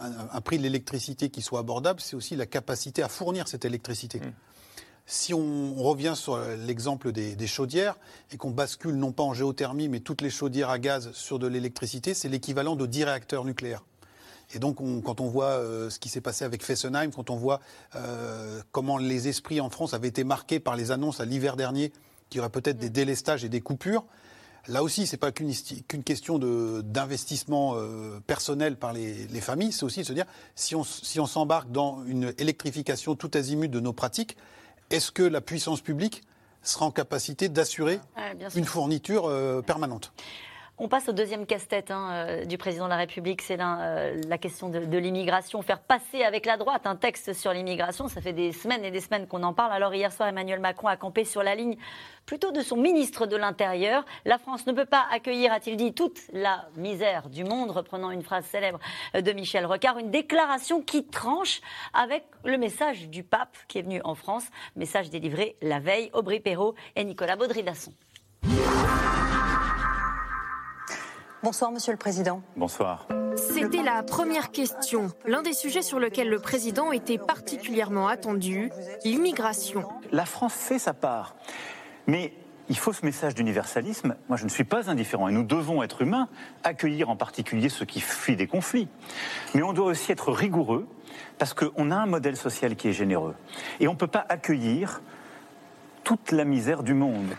un, un prix de l'électricité qui soit abordable, c'est aussi la capacité à fournir cette électricité. Si on, on revient sur l'exemple des, des chaudières et qu'on bascule non pas en géothermie, mais toutes les chaudières à gaz sur de l'électricité, c'est l'équivalent de 10 réacteurs nucléaires. Et donc, on- quand on voit euh, ce qui s'est passé avec Fessenheim, quand on voit euh, comment les esprits en France avaient été marqués par les annonces à l'hiver dernier, qu'il y aurait peut-être des délestages et des coupures, Là aussi, c'est pas qu'une question d'investissement euh, personnel par les, les familles, c'est aussi de se dire si on, s- si on s'embarque dans une électrification tout azimut de nos pratiques, est-ce que la puissance publique sera en capacité d'assurer une fourniture euh, permanente? On passe au deuxième casse-tête hein, euh, du président de la République, c'est la, euh, la question de, de l'immigration. Faire passer avec la droite un texte sur l'immigration, ça fait des semaines et des semaines qu'on en parle. Alors hier soir, Emmanuel Macron a campé sur la ligne plutôt de son ministre de l'Intérieur. La France ne peut pas accueillir, a-t-il dit, toute la misère du monde, reprenant une phrase célèbre de Michel Rocard. Une déclaration qui tranche avec le message du pape qui est venu en France, message délivré la veille, Aubry Perrault et Nicolas Baudry-Dasson. Bonsoir, Monsieur le Président. Bonsoir. C'était la première question, l'un des sujets sur lesquels le président était particulièrement attendu, l'immigration. La France fait sa part. Mais il faut ce message d'universalisme. Moi, je ne suis pas indifférent et nous devons être humains, accueillir en particulier ceux qui fuient des conflits. Mais on doit aussi être rigoureux parce qu'on a un modèle social qui est généreux. Et on ne peut pas accueillir toute la misère du monde.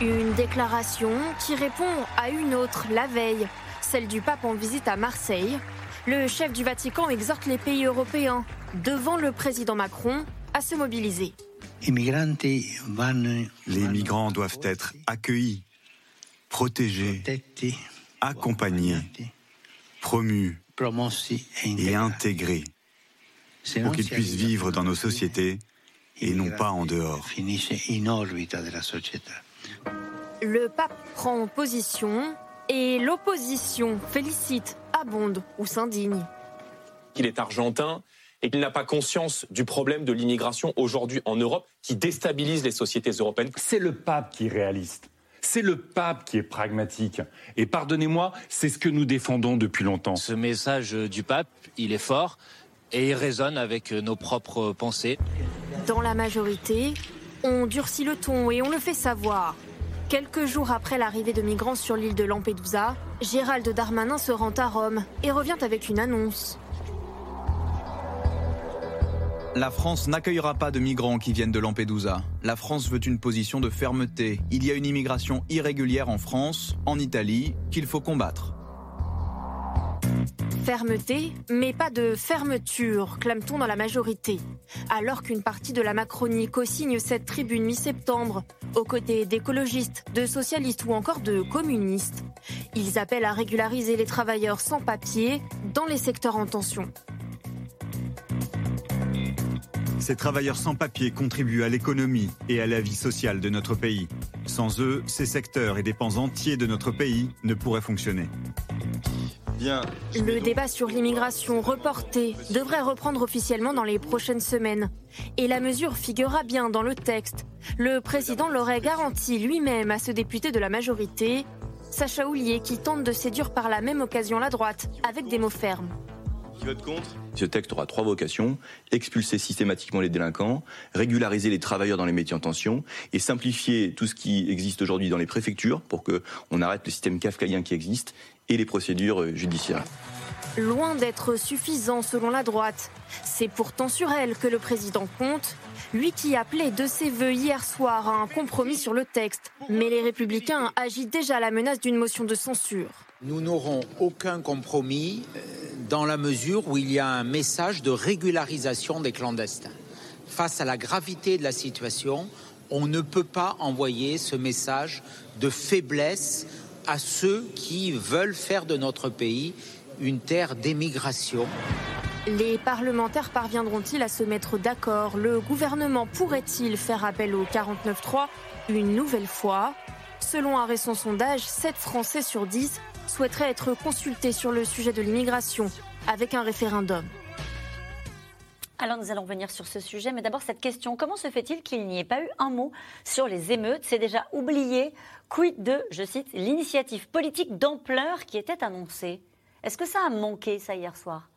Une déclaration qui répond à une autre la veille, celle du pape en visite à Marseille. Le chef du Vatican exhorte les pays européens, devant le président Macron, à se mobiliser. Les migrants doivent être accueillis, protégés, accompagnés, promus et intégrés. pour qu'ils puissent vivre dans nos sociétés et non pas en dehors. Le pape prend position et l'opposition félicite, abonde ou s'indigne. Il est argentin et qu'il n'a pas conscience du problème de l'immigration aujourd'hui en Europe qui déstabilise les sociétés européennes. C'est le pape qui est réaliste. C'est le pape qui est pragmatique. Et pardonnez-moi, c'est ce que nous défendons depuis longtemps. Ce message du pape, il est fort et il résonne avec nos propres pensées. Dans la majorité, on durcit le ton et on le fait savoir. Quelques jours après l'arrivée de migrants sur l'île de Lampedusa, Gérald Darmanin se rend à Rome et revient avec une annonce. La France n'accueillera pas de migrants qui viennent de Lampedusa. La France veut une position de fermeté. Il y a une immigration irrégulière en France, en Italie, qu'il faut combattre. Fermeté, mais pas de fermeture, clame-t-on dans la majorité. Alors qu'une partie de la Macronie co-signe cette tribune mi-septembre, aux côtés d'écologistes, de socialistes ou encore de communistes. Ils appellent à régulariser les travailleurs sans papier dans les secteurs en tension. Ces travailleurs sans papier contribuent à l'économie et à la vie sociale de notre pays. Sans eux, ces secteurs et des pans entiers de notre pays ne pourraient fonctionner. Le débat sur l'immigration reporté devrait reprendre officiellement dans les prochaines semaines. Et la mesure figurera bien dans le texte. Le président l'aurait garanti lui-même à ce député de la majorité, Sacha Houlier, qui tente de séduire par la même occasion la droite, avec des mots fermes. Qui vote contre Ce texte aura trois vocations expulser systématiquement les délinquants, régulariser les travailleurs dans les métiers en tension et simplifier tout ce qui existe aujourd'hui dans les préfectures pour que on arrête le système kafkaïen qui existe et les procédures euh, judiciaires. Loin d'être suffisant selon la droite. C'est pourtant sur elle que le président compte, lui qui appelait de ses voeux hier soir à un compromis sur le texte. Mais les républicains agitent déjà la menace d'une motion de censure. Nous n'aurons aucun compromis euh, dans la mesure où il y a un message de régularisation des clandestins. Face à la gravité de la situation, on ne peut pas envoyer ce message de faiblesse à ceux qui veulent faire de notre pays une terre d'émigration. Les parlementaires parviendront-ils à se mettre d'accord? Le gouvernement pourrait-il faire appel au 49.3 une nouvelle fois? Selon un récent sondage, 7 Français sur 10 souhaiteraient être consultés sur le sujet de l'immigration avec un référendum. Alors nous allons venir sur ce sujet, mais d'abord cette question, comment se fait-il qu'il n'y ait pas eu un mot sur les émeutes? C'est déjà oublié. Quid de, je cite, l'initiative politique d'ampleur qui était annoncée? Est-ce que ça a manqué ça hier soir?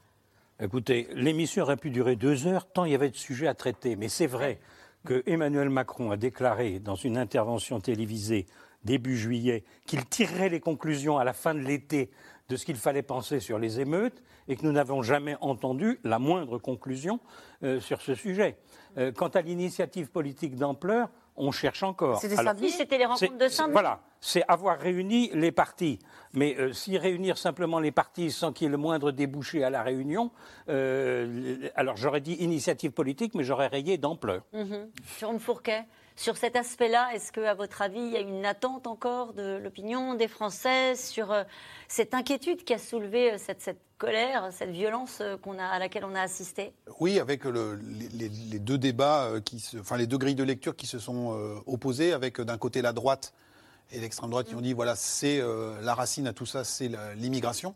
Écoutez, l'émission aurait pu durer deux heures tant il y avait de sujets à traiter, mais c'est vrai que Emmanuel Macron a déclaré dans une intervention télévisée début juillet qu'il tirerait les conclusions à la fin de l'été de ce qu'il fallait penser sur les émeutes et que nous n'avons jamais entendu la moindre conclusion euh, sur ce sujet. Euh, quant à l'initiative politique d'ampleur, on cherche encore. C'était c'était les rencontres de saint Voilà, c'est avoir réuni les partis. Mais euh, si réunir simplement les partis sans qu'il y ait le moindre débouché à la réunion, alors j'aurais dit initiative politique, mais j'aurais rayé d'ampleur. Jérôme Fourquet? Sur cet aspect-là, est-ce qu'à votre avis, il y a une attente encore de l'opinion des Français sur euh, cette inquiétude qui a soulevé euh, cette, colère, cette violence euh, qu'on a, à laquelle on a assisté? Oui, avec les, deux débats, qui enfin les deux grilles de lecture qui se sont opposées, avec d'un côté la droite et l'extrême droite qui ont dit voilà, c'est la racine à tout ça, c'est l'immigration.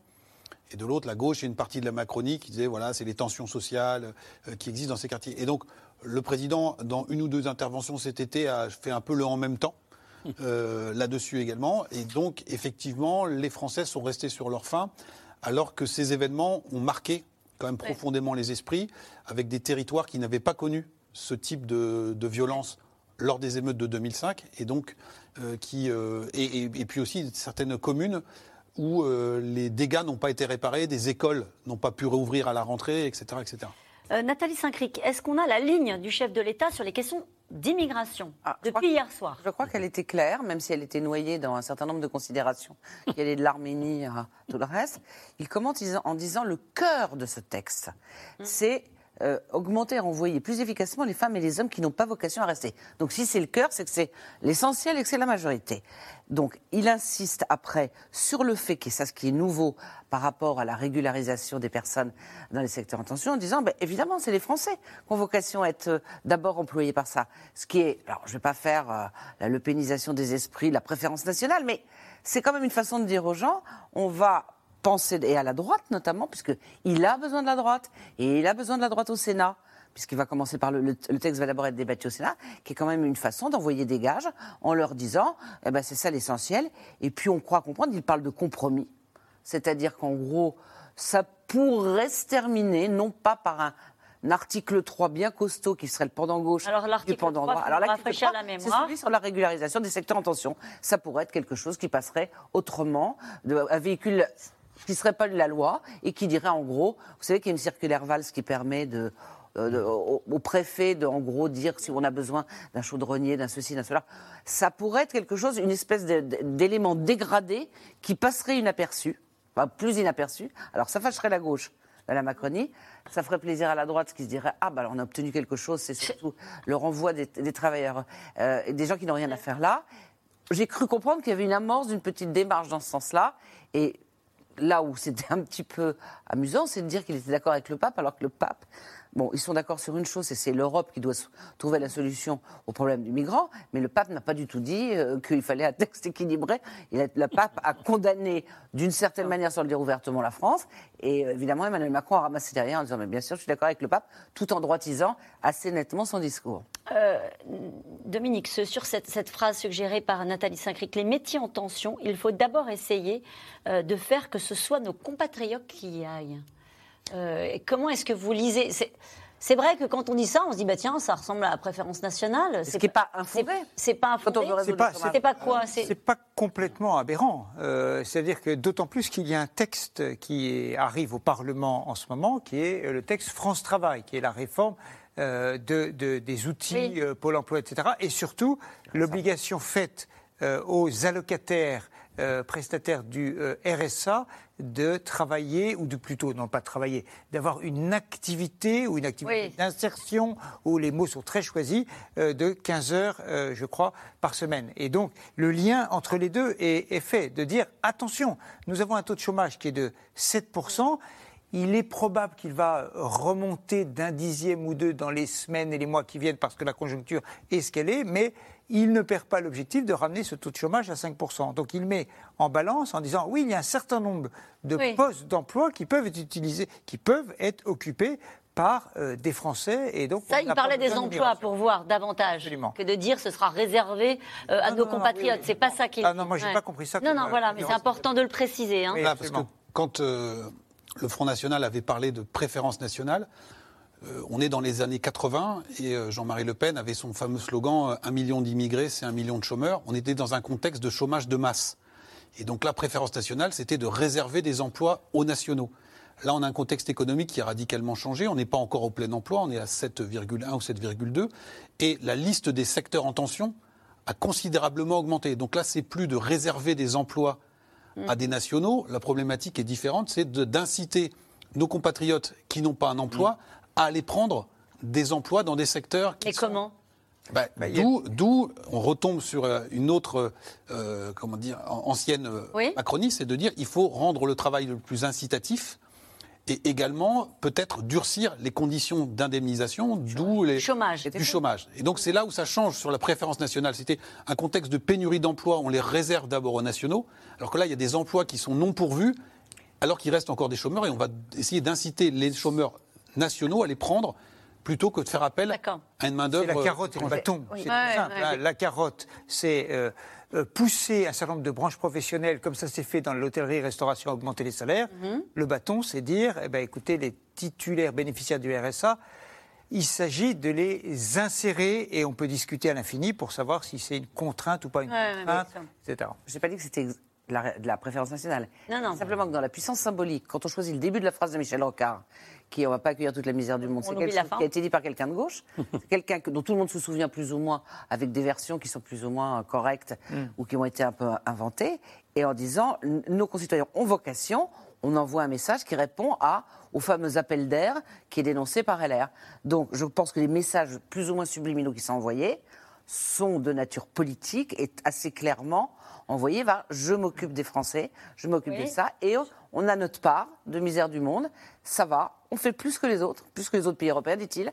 Et de l'autre, la gauche et une partie de la Macronie qui disait voilà, c'est les tensions sociales qui existent dans ces quartiers. Et donc, le président, dans une ou deux interventions cet été, a fait un peu le en même temps. Euh, là-dessus également. Et donc, effectivement, les Français sont restés sur leur faim, alors que ces événements ont marqué quand même profondément les esprits, avec des territoires qui n'avaient pas connu ce type de, violence lors des émeutes de 2005, et donc euh, qui euh, et, puis aussi certaines communes où les dégâts n'ont pas été réparés, des écoles n'ont pas pu réouvrir à la rentrée, etc., etc. Euh, Nathalie Saint-Cric, est-ce qu'on a la ligne du chef de l'État sur les questions d'immigration ah, depuis hier soir? Je crois qu'elle était claire, même si elle était noyée dans un certain nombre de considérations, qui allait de l'Arménie à tout le reste. Il commence en disant le cœur de ce texte, hum. c'est euh, augmenter renvoyer plus efficacement les femmes et les hommes qui n'ont pas vocation à rester. Donc si c'est le cœur, c'est que c'est l'essentiel et que c'est la majorité. Donc il insiste après sur le fait, que ça ce qui est nouveau par rapport à la régularisation des personnes dans les secteurs en tension, en disant, ben, évidemment, c'est les Français qui ont vocation à être euh, d'abord employés par ça. Ce qui est, alors je ne vais pas faire euh, la lepénisation des esprits, la préférence nationale, mais c'est quand même une façon de dire aux gens, on va penser, et à la droite notamment, puisqu'il a besoin de la droite, et il a besoin de la droite au Sénat, puisqu'il va commencer par le, le, texte va d'abord être débattu au Sénat, qui est quand même une façon d'envoyer des gages en leur disant, eh ben c'est ça l'essentiel, et puis on croit comprendre, il parle de compromis, c'est-à-dire qu'en gros, ça pourrait se terminer, non pas par un, article 3 bien costaud qui serait le pendant gauche Alors l'article 3, droit. Alors l'article la c'est celui sur la régularisation des secteurs en tension. Ça pourrait être quelque chose qui passerait autrement, de, un véhicule qui ne serait pas de la loi et qui dirait en gros, vous savez qu'il y a une circulaire Valls qui permet de, euh, au, préfet de, en gros, dire si on a besoin d'un chaudronnier, d'un ceci, d'un cela. Ça pourrait être quelque chose, une espèce d'élément dégradé qui passerait inaperçu, enfin plus inaperçu. Alors ça fâcherait la gauche de la Macronie. Ça ferait plaisir à la droite qui se dirait Ah, bah, on a obtenu quelque chose, c'est surtout le renvoi des, travailleurs, euh, des gens qui n'ont rien à faire là. J'ai cru comprendre qu'il y avait une amorce d'une petite démarche dans ce sens-là. Et là où c'était un petit peu amusant, c'est de dire qu'il était d'accord avec le pape, alors que le pape Bon, ils sont d'accord sur une chose, et c'est l'Europe qui doit trouver la solution au problème du migrant, mais le pape n'a pas du tout dit euh, qu'il fallait un texte équilibré. le pape a condamné d'une certaine manière, sans le dire ouvertement, la France, et euh, évidemment, Emmanuel Macron a ramassé derrière en disant, mais bien sûr, je suis d'accord avec le pape, tout en droitisant assez nettement son discours. Euh, Dominique, sur cette, phrase suggérée par Nathalie Saint-Cric, les métiers en tension, il faut d'abord essayer de faire que ce soit nos compatriotes qui y aillent. Euh, comment est-ce que vous lisez c'est vrai que quand on dit ça, on se dit bah tiens, ça ressemble à la préférence nationale. Ce qui n'est pas infondé. C'est pas infondé. C'est pas, pas, quoi C'est pas complètement aberrant. Euh, c'est-à-dire que d'autant plus qu'il y a un texte qui arrive au Parlement en ce moment, qui est le texte France Travail, qui est la réforme euh, de, des outils Pôle Emploi, etc. Et surtout l'obligation faite aux allocataires prestataires du RSA de travailler, ou de plutôt, non pas de travailler, d'avoir une activité ou une activité d'insertion, où les mots sont très choisis, euh, de 15 heures, euh, je crois, par semaine. Et donc, le lien entre les deux est, est fait, de dire, attention, nous avons un taux de chômage qui est de 7%, il est probable qu'il va remonter d'un dixième ou deux dans les semaines et les mois qui viennent parce que la conjoncture est ce qu'elle est, mais il ne perd pas l'objectif de ramener ce taux de chômage à 5%. Donc il met en balance en disant oui, il y a un certain nombre de postes d'emploi qui peuvent être utilisés, qui peuvent être occupés par euh, des Français et donc ça il parlait des emplois pour voir davantage que de dire ce sera réservé euh, à nos compatriotes. c'est pas ça qu'il ah non moi j'ai pas compris ça non non voilà mais c'est important de le préciser hein. parce que quand euh, le Front National avait parlé de préférence nationale euh, on est dans les années 80 et euh, Jean-Marie Le Pen avait son fameux slogan euh, un million d'immigrés, c'est un million de chômeurs. On était dans un contexte de chômage de masse. Et donc la préférence nationale, c'était de réserver des emplois aux nationaux. Là, on a un contexte économique qui a radicalement changé. On n'est pas encore au plein emploi, on est à 7,1 ou 7,2. Et la liste des secteurs en tension a considérablement augmenté. Donc là, c'est plus de réserver des emplois à des nationaux. La problématique est différente, c'est d'inciter nos compatriotes qui n'ont pas un emploi à aller prendre des emplois dans des secteurs qui. Et comment bah, bah, D'où on retombe sur euh, une autre euh, comment dire, ancienne euh, Macronie, c'est de dire il faut rendre le travail le plus incitatif et également peut-être durcir les conditions d'indemnisation, d'où les chômage. du chômage. Et donc c'est là où ça change sur la préférence nationale. C'était un contexte de pénurie d'emplois, on les réserve d'abord aux nationaux, alors que là il y a des emplois qui sont non pourvus, alors qu'il reste encore des chômeurs et on va essayer d'inciter les chômeurs nationaux à les prendre plutôt que de faire appel à une main-d'œuvre. C'est la carotte et le bâton. C'est simple. La, carotte, c'est euh, euh, pousser un certain nombre de branches professionnelles, comme ça s'est fait dans l'hôtellerie-restauration, à augmenter les salaires. Mhm. Le bâton, c'est dire, eh ben, écoutez, les titulaires bénéficiaires du RSA, il s'agit de les insérer et on peut discuter à l'infini pour savoir si c'est une contrainte ou pas une contrainte, etc. Je n'ai pas dit que c'était de la, préférence nationale. Non, non. Simplement que dans la puissance symbolique, quand on choisit le début de la phrase de Michel Rocard, qui on va pas accueillir toute la misère du monde. C'est quelque chose qui a été dit par quelqu'un de gauche, quelqu'un dont tout le monde se souvient plus ou moins, avec des versions qui sont plus ou moins correctes mm. ou qui ont été un peu inventées, et en disant nos concitoyens ont vocation, on envoie un message qui répond à, au fameux appel d'air qui est dénoncé par LR. Donc je pense que les messages plus ou moins subliminaux qui sont envoyés sont de nature politique et assez clairement envoyés vers je m'occupe des Français, je m'occupe Oui. de ça, et on a notre part de misère du monde, ça va, on fait plus que les autres, plus que les autres pays européens, dit-il.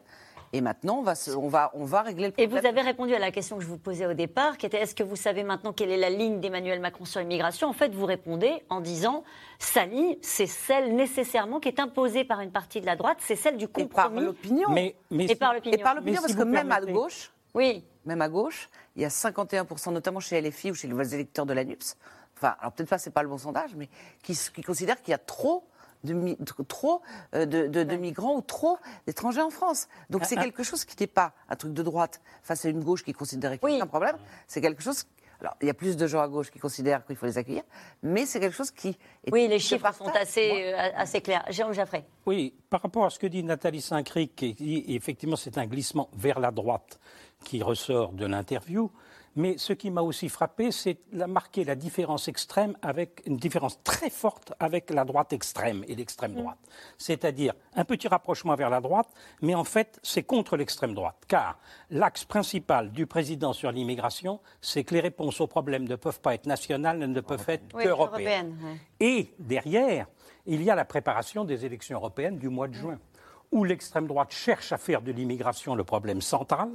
Et maintenant, on va, se- on, va, on va régler le Et problème. vous avez répondu à la question que je vous posais au départ, qui était est-ce que vous savez maintenant quelle est la ligne d'Emmanuel Macron sur l'immigration? En fait, vous répondez en disant sa ligne, c'est celle nécessairement qui est imposée par une partie de la droite, c'est celle du compromis. par l'opinion. Mais- mais et par l'opinion. Et par l'opinion, Mais si parce que même à gauche, oui. même à gauche, il y a 51%, notamment chez LFI ou chez les électeurs de l'ANUPS, enfin, alors peut-être pas, c'est pas le bon sondage, mais qui, qui considèrent qu'il y a trop de, trop euh, de, de- de migrants ou trop d'étrangers en France. Donc c'est Ah, ah. quelque chose qui n'est pas un truc de droite face à une gauche qui considérait qu'il y a un problème. C'est quelque chose. Alors, il y a plus de gens à gauche qui considèrent qu'il faut les accueillir, mais c'est quelque chose qui. Est Oui, les chiffres sont assez, euh, assez clairs. Jérôme Jaffray. Oui, par rapport à ce que dit Nathalie Saint-Cric, qui dit effectivement c'est un glissement vers la droite qui ressort de l'interview. Mais ce qui m'a aussi frappé, c'est la marquer la différence extrême avec une différence très forte avec la droite extrême et l'extrême droite. C'est-à-dire un petit rapprochement vers la droite, mais en fait c'est contre l'extrême droite. Car l'axe principal du président sur l'immigration, c'est que les réponses aux problèmes ne peuvent pas être nationales, elles ne peuvent être Oui, qu'européennes. Et derrière, il y a la préparation des élections européennes du mois de juin, où l'extrême droite cherche à faire de l'immigration le problème central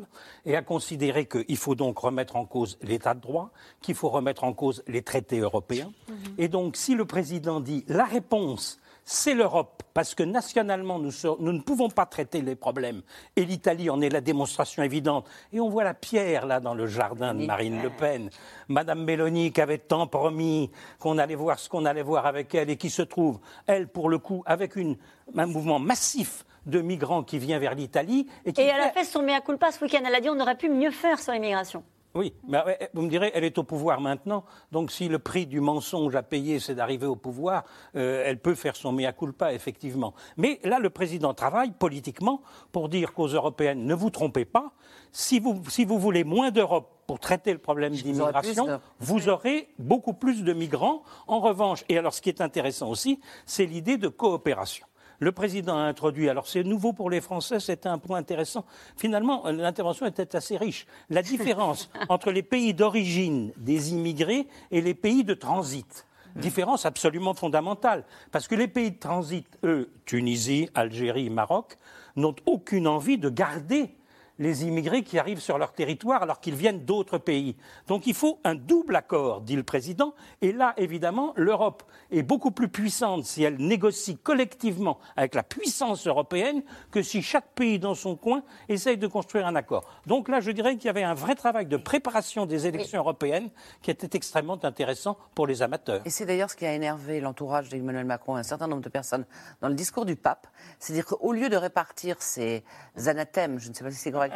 et à considérer qu'il faut donc remettre en cause l'état de droit, qu'il faut remettre en cause les traités européens. Et donc, si le président dit la réponse, c'est l'Europe, parce que nationalement, nous, nous ne pouvons pas traiter les problèmes. Et l'Italie en est la démonstration évidente. Et on voit la pierre, là, dans le jardin de Marine Le Pen. Madame Mélanie, qui avait tant promis qu'on allait voir ce qu'on allait voir avec elle, et qui se trouve, elle, pour le coup, avec une, un mouvement massif de migrants qui vient vers l'Italie. Et, qui Et elle a fait- son mea culpa ce week-end. Elle a dit on aurait pu mieux faire sur l'immigration. oui, mais ouais, vous me direz, elle est au pouvoir maintenant, donc si le prix du mensonge à payer, c'est d'arriver au pouvoir, euh, elle peut faire son mea culpa, effectivement. Mais là, le président travaille politiquement pour dire qu'aux Européennes, ne vous trompez pas, si vous, si vous voulez moins d'Europe pour traiter le problème d'immigration, vous aurez beaucoup plus de migrants. En revanche, et alors ce qui est intéressant aussi, c'est l'idée de coopération. Le président a introduit, alors c'est nouveau pour les Français, c'était un point intéressant. Finalement, euh, l'intervention était assez riche. La différence entre les pays d'origine des immigrés et les pays de transit. Différence absolument fondamentale. Parce que les pays de transit, eux, Tunisie, Algérie, Maroc, n'ont aucune envie de garder les immigrés qui arrivent sur leur territoire alors qu'ils viennent d'autres pays. Donc il faut un double accord, dit le président. Et là, évidemment, l'Europe est beaucoup plus puissante si elle négocie collectivement avec la puissance européenne que si chaque pays dans son coin essaye de construire un accord. Donc là, je dirais qu'il y avait un vrai travail de préparation des élections européennes qui était extrêmement intéressant pour les amateurs. Et c'est d'ailleurs ce qui a énervé l'entourage d'Emmanuel Macron et un certain nombre de personnes dans le discours du pape. C'est-à-dire qu'au lieu de répartir ces anathèmes, je ne sais pas si c'est correct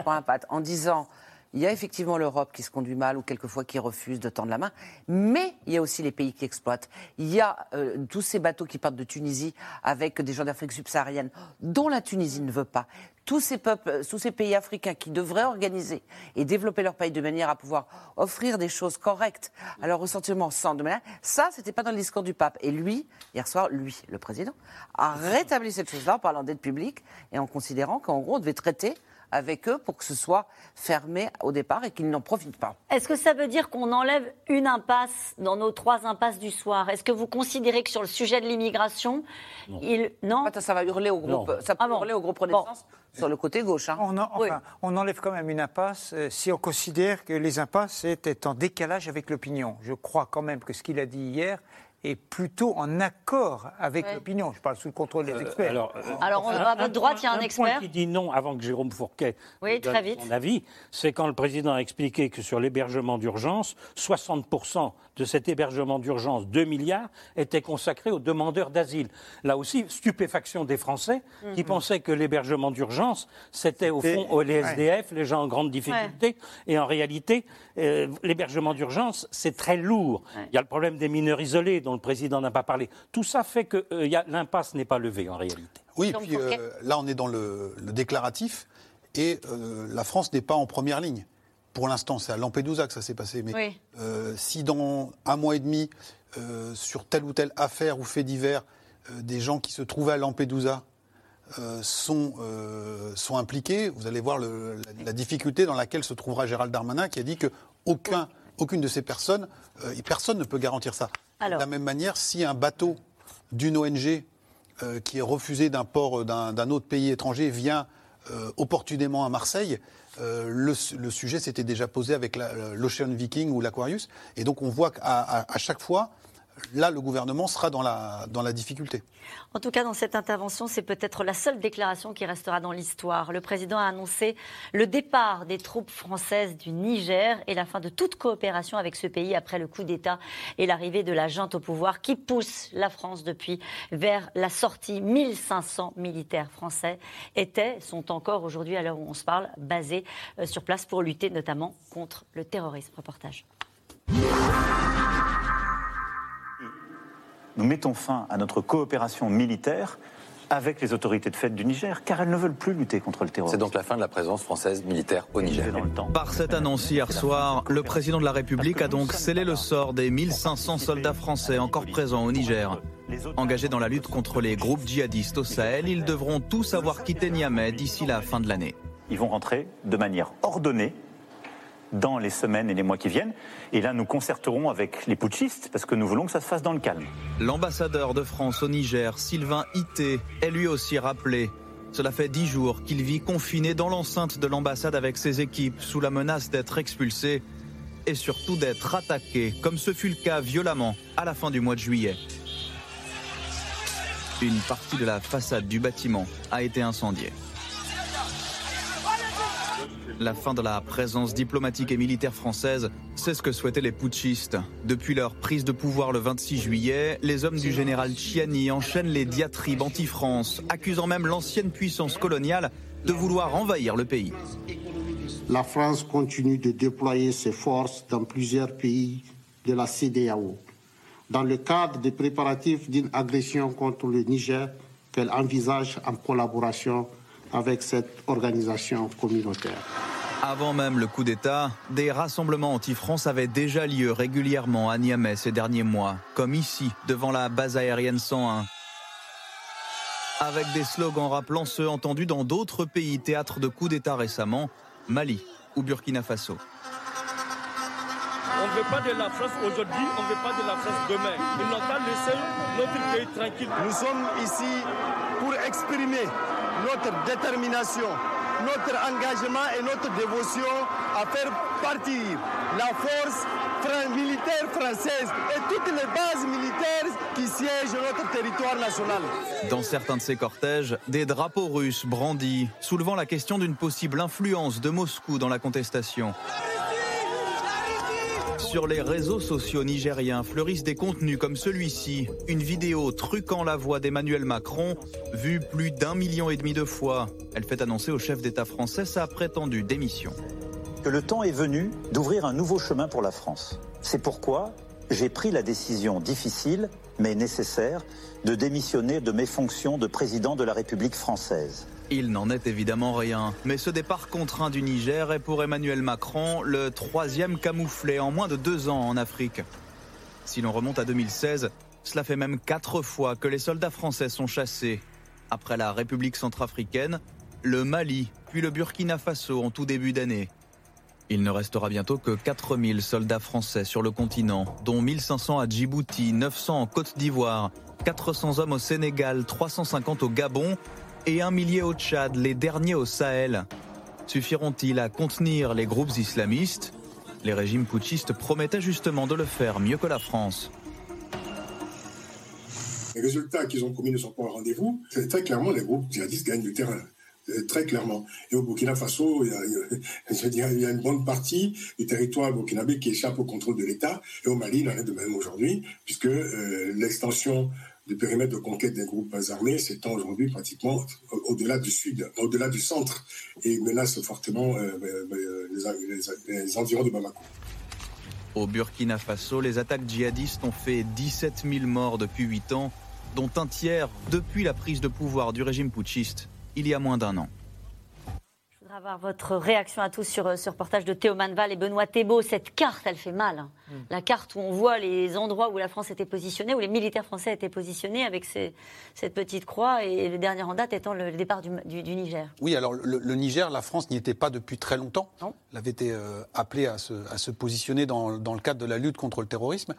en disant il y a effectivement l'Europe qui se conduit mal ou quelquefois qui refuse de tendre la main, mais il y a aussi les pays qui exploitent. Il y a euh, tous ces bateaux qui partent de Tunisie avec des gens d'Afrique subsaharienne dont la Tunisie ne veut pas. Tous ces peuples, tous ces pays africains qui devraient organiser et développer leur pays de manière à pouvoir offrir des choses correctes à leur ressentiment sans de manière. Ça, c'était pas dans le discours du pape. Et lui, hier soir, lui, le président, a rétabli cette chose-là en parlant d'aide publique et en considérant qu'en gros, on devait traiter avec eux pour que ce soit fermé au départ et qu'ils n'en profitent pas. Est-ce que ça veut dire qu'on enlève une impasse dans nos trois impasses du soir? Est-ce que vous considérez que sur le sujet de l'immigration, il non Ça va hurler au groupe, Non. ça peut hurler au groupe Renaissance sur le côté gauche. hein. On, en- enfin, on enlève quand même une impasse euh, si on considère que les impasses étaient en décalage avec l'opinion. Je crois quand même que ce qu'il a dit hier est plutôt en accord avec Ouais. l'opinion. Je parle sous le contrôle des experts. alors, euh, Alors, on- à votre droite, il y a un point expert. qui dit non avant que Jérôme Fourquet Oui, donne très vite. son avis, c'est quand le président a expliqué que sur l'hébergement d'urgence, 60% de cet hébergement d'urgence, 2 milliards, étaient consacrés aux demandeurs d'asile. Là aussi, stupéfaction des Français qui Mhm. pensaient que l'hébergement d'urgence, c'était au fond les ouais. SDF, les gens en grande difficulté. Et en réalité, euh, l'hébergement d'urgence, c'est très lourd. Il y a le problème des mineurs isolés dont le président n'a pas parlé. Tout ça fait que euh, l'impasse n'est pas levée en réalité. Oui, puis euh, là, on est dans le, le déclaratif et euh, la France n'est pas en première ligne. Pour l'instant, c'est à Lampedusa que ça s'est passé. Mais Oui. euh, si dans un mois et demi, euh, sur telle ou telle affaire ou fait divers, des gens qui se trouvaient à Lampedusa sont, sont impliqués, vous allez voir le, la, difficulté dans laquelle se trouvera Gérald Darmanin, qui a dit que aucun, aucune de ces personnes, personne ne peut garantir ça. De la même manière, si un bateau d'une ONG qui est refusé d'un port d'un autre pays étranger vient opportunément à Marseille, euh, le, sujet s'était déjà posé avec l'Ocean Viking ou l'Aquarius. Et donc on voit qu'à chaque fois, là, le gouvernement sera dans la, difficulté. En tout cas, dans cette intervention, c'est peut-être la seule déclaration qui restera dans l'histoire. Le président a annoncé le départ des troupes françaises du Niger et la fin de toute coopération avec ce pays après le coup d'État et l'arrivée de la junte au pouvoir qui pousse la France depuis vers la sortie. 1500 militaires français étaient, sont encore aujourd'hui, à l'heure où on se parle, basés euh, sur place pour lutter notamment contre le terrorisme. Reportage nous mettons fin à notre coopération militaire avec les autorités de fait du Niger, car elles ne veulent plus lutter contre le terrorisme. C'est donc la fin de la présence française militaire au Niger. Par cette annonce hier soir, le président de la République a donc scellé le sort des 1500 soldats français encore présents au Niger. Engagés dans la lutte contre les groupes djihadistes au Sahel, ils devront tous avoir quitté Niamey d'ici la fin de l'année. Ils vont rentrer de manière ordonnée dans les semaines et les mois qui viennent. Et là, nous concerterons avec les putschistes parce que nous voulons que ça se fasse dans le calme. L'ambassadeur de France au Niger, Sylvain Ité, est lui aussi rappelé. Cela fait dix jours qu'il vit confiné dans l'enceinte de l'ambassade avec ses équipes sous la menace d'être expulsé et surtout d'être attaqué, comme ce fut le cas violemment à la fin du mois de juillet. Une partie de la façade du bâtiment a été incendiée. La fin de la présence diplomatique et militaire française, c'est ce que souhaitaient les putschistes. Depuis leur prise de pouvoir le 26 juillet, les hommes du général Chiani enchaînent les diatribes anti-France, accusant même l'ancienne puissance coloniale de vouloir envahir le pays. La France continue de déployer ses forces dans plusieurs pays de la CDAO, dans le cadre des préparatifs d'une agression contre le Niger qu'elle envisage en collaboration cette organisation communautaire. Avant même le coup d'État, des rassemblements anti-France avaient déjà lieu régulièrement à Niamey ces derniers mois, comme ici, devant la base aérienne 101. Avec des slogans rappelant ceux entendus dans d'autres pays théâtres de coups d'État récemment, Mali ou Burkina Faso. On ne veut pas de la France aujourd'hui, on ne veut pas de la France demain. Ils n'ont pas laissé notre pays tranquille. Nous sommes ici pour exprimer notre détermination, notre engagement et notre dévotion à faire partir la force militaire française et toutes les bases militaires qui siègent notre territoire national. Dans certains de ces cortèges, des drapeaux russes brandis, soulevant la question d'une possible influence de Moscou dans la contestation. Sur les réseaux sociaux nigériens fleurissent des contenus comme celui-ci, une vidéo truquant la voix d'Emmanuel Macron, vue plus d'un million et demi de fois. Elle fait annoncer au chef d'État français sa prétendue démission. Que le temps est venu d'ouvrir un nouveau chemin pour la France. C'est pourquoi j'ai pris la décision difficile, mais nécessaire, de démissionner de mes fonctions de président de la République française. Il n'en est évidemment rien, mais ce départ contraint du Niger est pour Emmanuel Macron le troisième camouflé en moins de deux ans en Afrique. Si l'on remonte à 2016, cela fait même quatre fois que les soldats français sont chassés. Après la République centrafricaine, le Mali, puis le Burkina Faso en tout début d'année. Il ne restera bientôt que 4000 soldats français sur le continent, dont 1500 à Djibouti, 900 en Côte d'Ivoire, 400 hommes au Sénégal, 350 au Gabon et un millier au Tchad, les derniers au Sahel. Suffiront-ils à contenir les groupes islamistes? Les régimes putschistes promettaient justement de le faire mieux que la France. Les résultats qu'ils ont promis ne sont pas au rendez-vous. Très clairement, les groupes djihadistes gagnent du terrain euh, très clairement. Et au Burkina Faso, il y, a, une bonne partie du territoire burkinabé qui échappe au contrôle de l'État. Et au Mali, il en est de même aujourd'hui, puisque euh, l'extension le périmètre de conquête des groupes armés s'étend aujourd'hui pratiquement au-delà du sud, au-delà du centre, et menace fortement euh, euh, euh, les, environs de Bamako. Au Burkina Faso, les attaques djihadistes ont fait 17 000 morts depuis 8 ans, dont un tiers depuis la prise de pouvoir du régime putschiste, il y a moins d'un an avoir votre réaction à tous sur euh, ce reportage de Théo Manval et Benoît Thébault. Cette carte, elle fait mal. hein. Mm. La carte où on voit les endroits où la France était positionnée, où les militaires français étaient positionnés avec ces- cette petite croix et le dernier en date étant le départ du, du- du Niger. Oui, alors le, le Niger, la France n'y était pas depuis très longtemps. Elle avait été euh, appelée à se, à se positionner dans, dans le cadre de la lutte contre le terrorisme.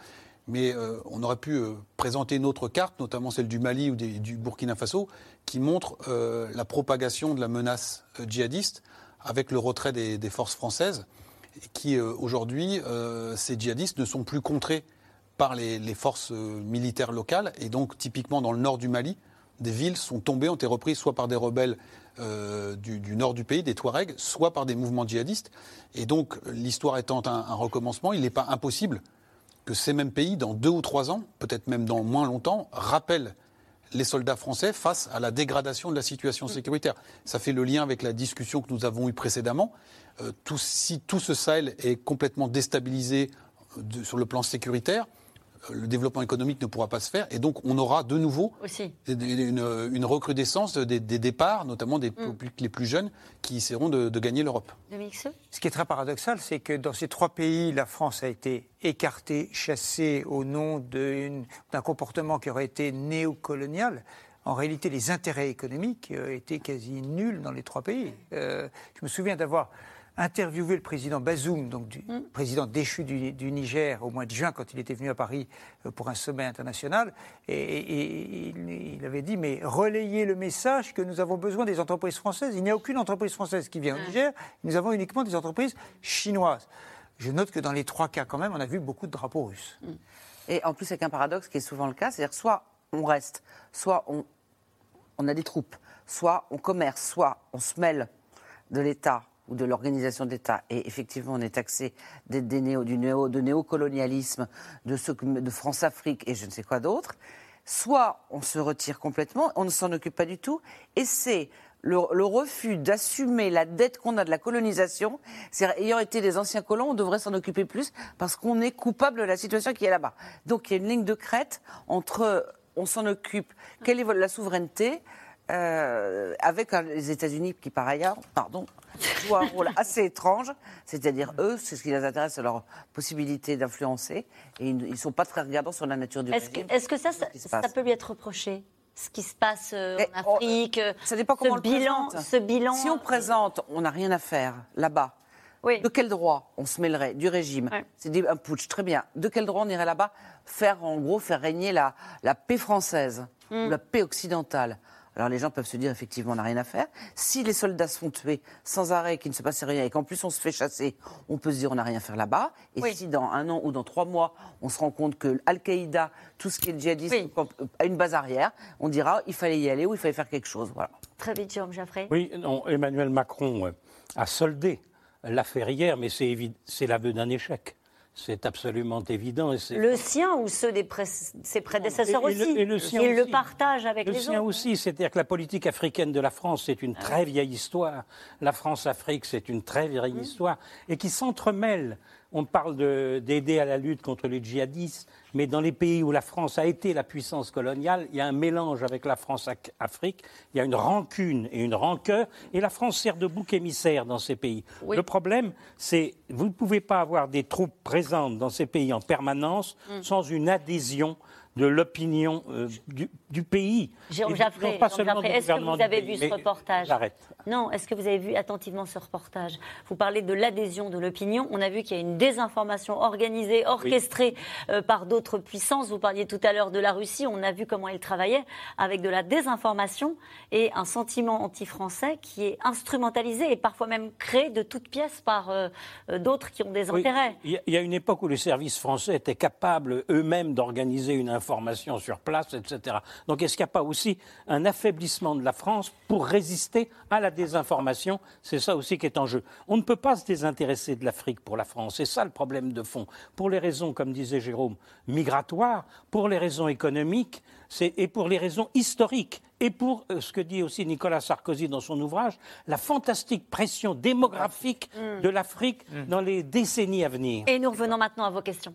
Mais euh, on aurait pu euh, présenter une autre carte, notamment celle du Mali ou du Burkina Faso, qui montre euh, la propagation de la menace djihadiste avec le retrait des, forces françaises, qui aujourd'hui, ces djihadistes ne sont plus contrés par les, forces militaires locales. Et donc, typiquement dans le nord du Mali, des villes sont tombées, ont été reprises soit par des rebelles du, nord du pays, des Touaregs, soit par des mouvements djihadistes. Et donc, l'histoire étant un recommencement, il n'est pas impossible que ces mêmes pays, dans deux ou trois ans, peut-être même dans moins longtemps, rappellent les soldats français face à la dégradation de la situation sécuritaire. Ça fait le lien avec la discussion que nous avons eue précédemment. Euh, tout- si tout ce Sahel est complètement déstabilisé euh, de- sur le plan sécuritaire, le développement économique ne pourra pas se faire. Et donc, on aura de nouveau Aussi. une, recrudescence des, des départs, notamment des publics les plus jeunes, qui essaieront de, de gagner l'Europe. Ce qui est très paradoxal, c'est que dans ces trois pays, la France a été écartée, chassée au nom d'un comportement qui aurait été néocolonial. En réalité, les intérêts économiques euh, étaient quasi nuls dans les trois pays. Euh, je me souviens d'avoir interviewé le président Bazoum, donc du président déchu du, du Niger, au mois de juin, quand il était venu à Paris euh, pour un sommet international. Et, et- et il, avait dit, mais relayez le message que nous avons besoin des entreprises françaises. Il n'y a aucune entreprise française qui vient au Niger. Nous avons uniquement des entreprises chinoises. Je note que dans les trois cas, quand même, on a vu beaucoup de drapeaux russes. Et en plus, avec un paradoxe qui est souvent le cas, c'est-à-dire soit on reste, soit on, on a des troupes, soit on commerce, soit on se mêle de l'État ou de l'organisation de l'État, et effectivement on est taxé des néo, du néo, de néocolonialisme, de, de France-Afrique et je ne sais quoi d'autre, soit on se retire complètement, on ne s'en occupe pas du tout, et c'est le, le refus d'assumer la dette qu'on a de la colonisation. C'est ayant été des anciens colons, on devrait s'en occuper plus parce qu'on est coupable de la situation qui est là-bas. Donc il y a une ligne de crête entre on s'en occupe, quelle est la souveraineté, euh, avec les États-Unis qui, par ailleurs, pardon, jouent un rôle assez étrange. C'est-à-dire, eux, c'est ce qui les intéresse, c'est leur possibilité d'influencer. Et ils ne sont pas très regardants sur la nature du que, régime. est-ce que ça, ça, peut lui être reproché Ce qui se passe euh, Eh, en oh, Afrique, euh, Ça dépend ce comment on le bilan, ce bilan. Si on présente, on n'a rien à faire là-bas. De quel droit on se mêlerait du régime C'est un putsch, très bien. De quel droit on irait là-bas faire, en gros, faire régner la, la paix française Hmm. ou la paix occidentale alors les gens peuvent se dire effectivement on n'a rien à faire. Si les soldats se font tuer sans arrêt, qu'il ne se passe rien et qu'en plus on se fait chasser, on peut se dire on n'a rien à faire là-bas. Et si dans un an ou dans trois mois on se rend compte que Al-Qaïda, tout ce qui est djihadiste, a une base arrière, on dira il fallait y aller ou il fallait faire quelque chose. Voilà. Très vite, Jérôme Jaffré. Oui, non, Emmanuel Macron euh, a soldé l'affaire hier, mais c'est l'aveu d'un échec. C'est absolument évident. et Le sien ou ceux de ses prédécesseurs Et- et le- aussi et le sien Il le aussi. partage avec le les sien autres. aussi, c'est-à-dire que la politique africaine de la France, c'est une très vieille histoire. La France-Afrique, c'est une très vieille histoire, et qui s'entremêle. On parle de- d'aider à la lutte contre les djihadistes, mais dans les pays où la France a été la puissance coloniale, il y a un mélange avec la France-Afrique, il y a une rancune et une rancœur, et la France sert de bouc émissaire dans ces pays. Le problème, c'est vous ne pouvez pas avoir des troupes présentes dans ces pays en permanence Mm. sans une adhésion de l'opinion euh, du, du pays. Jérôme Jaffré, est-ce que vous avez vu ce Mais reportage? J'arrête. Non, est-ce que vous avez vu attentivement ce reportage? Vous parlez de l'adhésion de l'opinion. On a vu qu'il y a une désinformation organisée, orchestrée euh, par d'autres puissances. Vous parliez tout à l'heure de la Russie. On a vu comment elle travaillait avec de la désinformation et un sentiment anti-français qui est instrumentalisé et parfois même créé de toutes pièces par euh, euh, d'autres qui ont des Oui, intérêts. Il y, a- il y a une époque où les services français étaient capables eux-mêmes d'organiser une information sur place, etc. Donc est-ce qu'il n'y a pas aussi un affaiblissement de la France pour résister à la désinformation C'est ça aussi qui est en jeu. On ne peut pas se désintéresser de l'Afrique pour la France. C'est ça le problème de fond. Pour les raisons, comme disait Jérôme, migratoires, pour les raisons économiques et pour les raisons historiques. Et pour euh, ce que dit aussi Nicolas Sarkozy dans son ouvrage, la fantastique pression démographique Mm. de l'Afrique dans les décennies à venir. Et nous revenons maintenant à vos questions.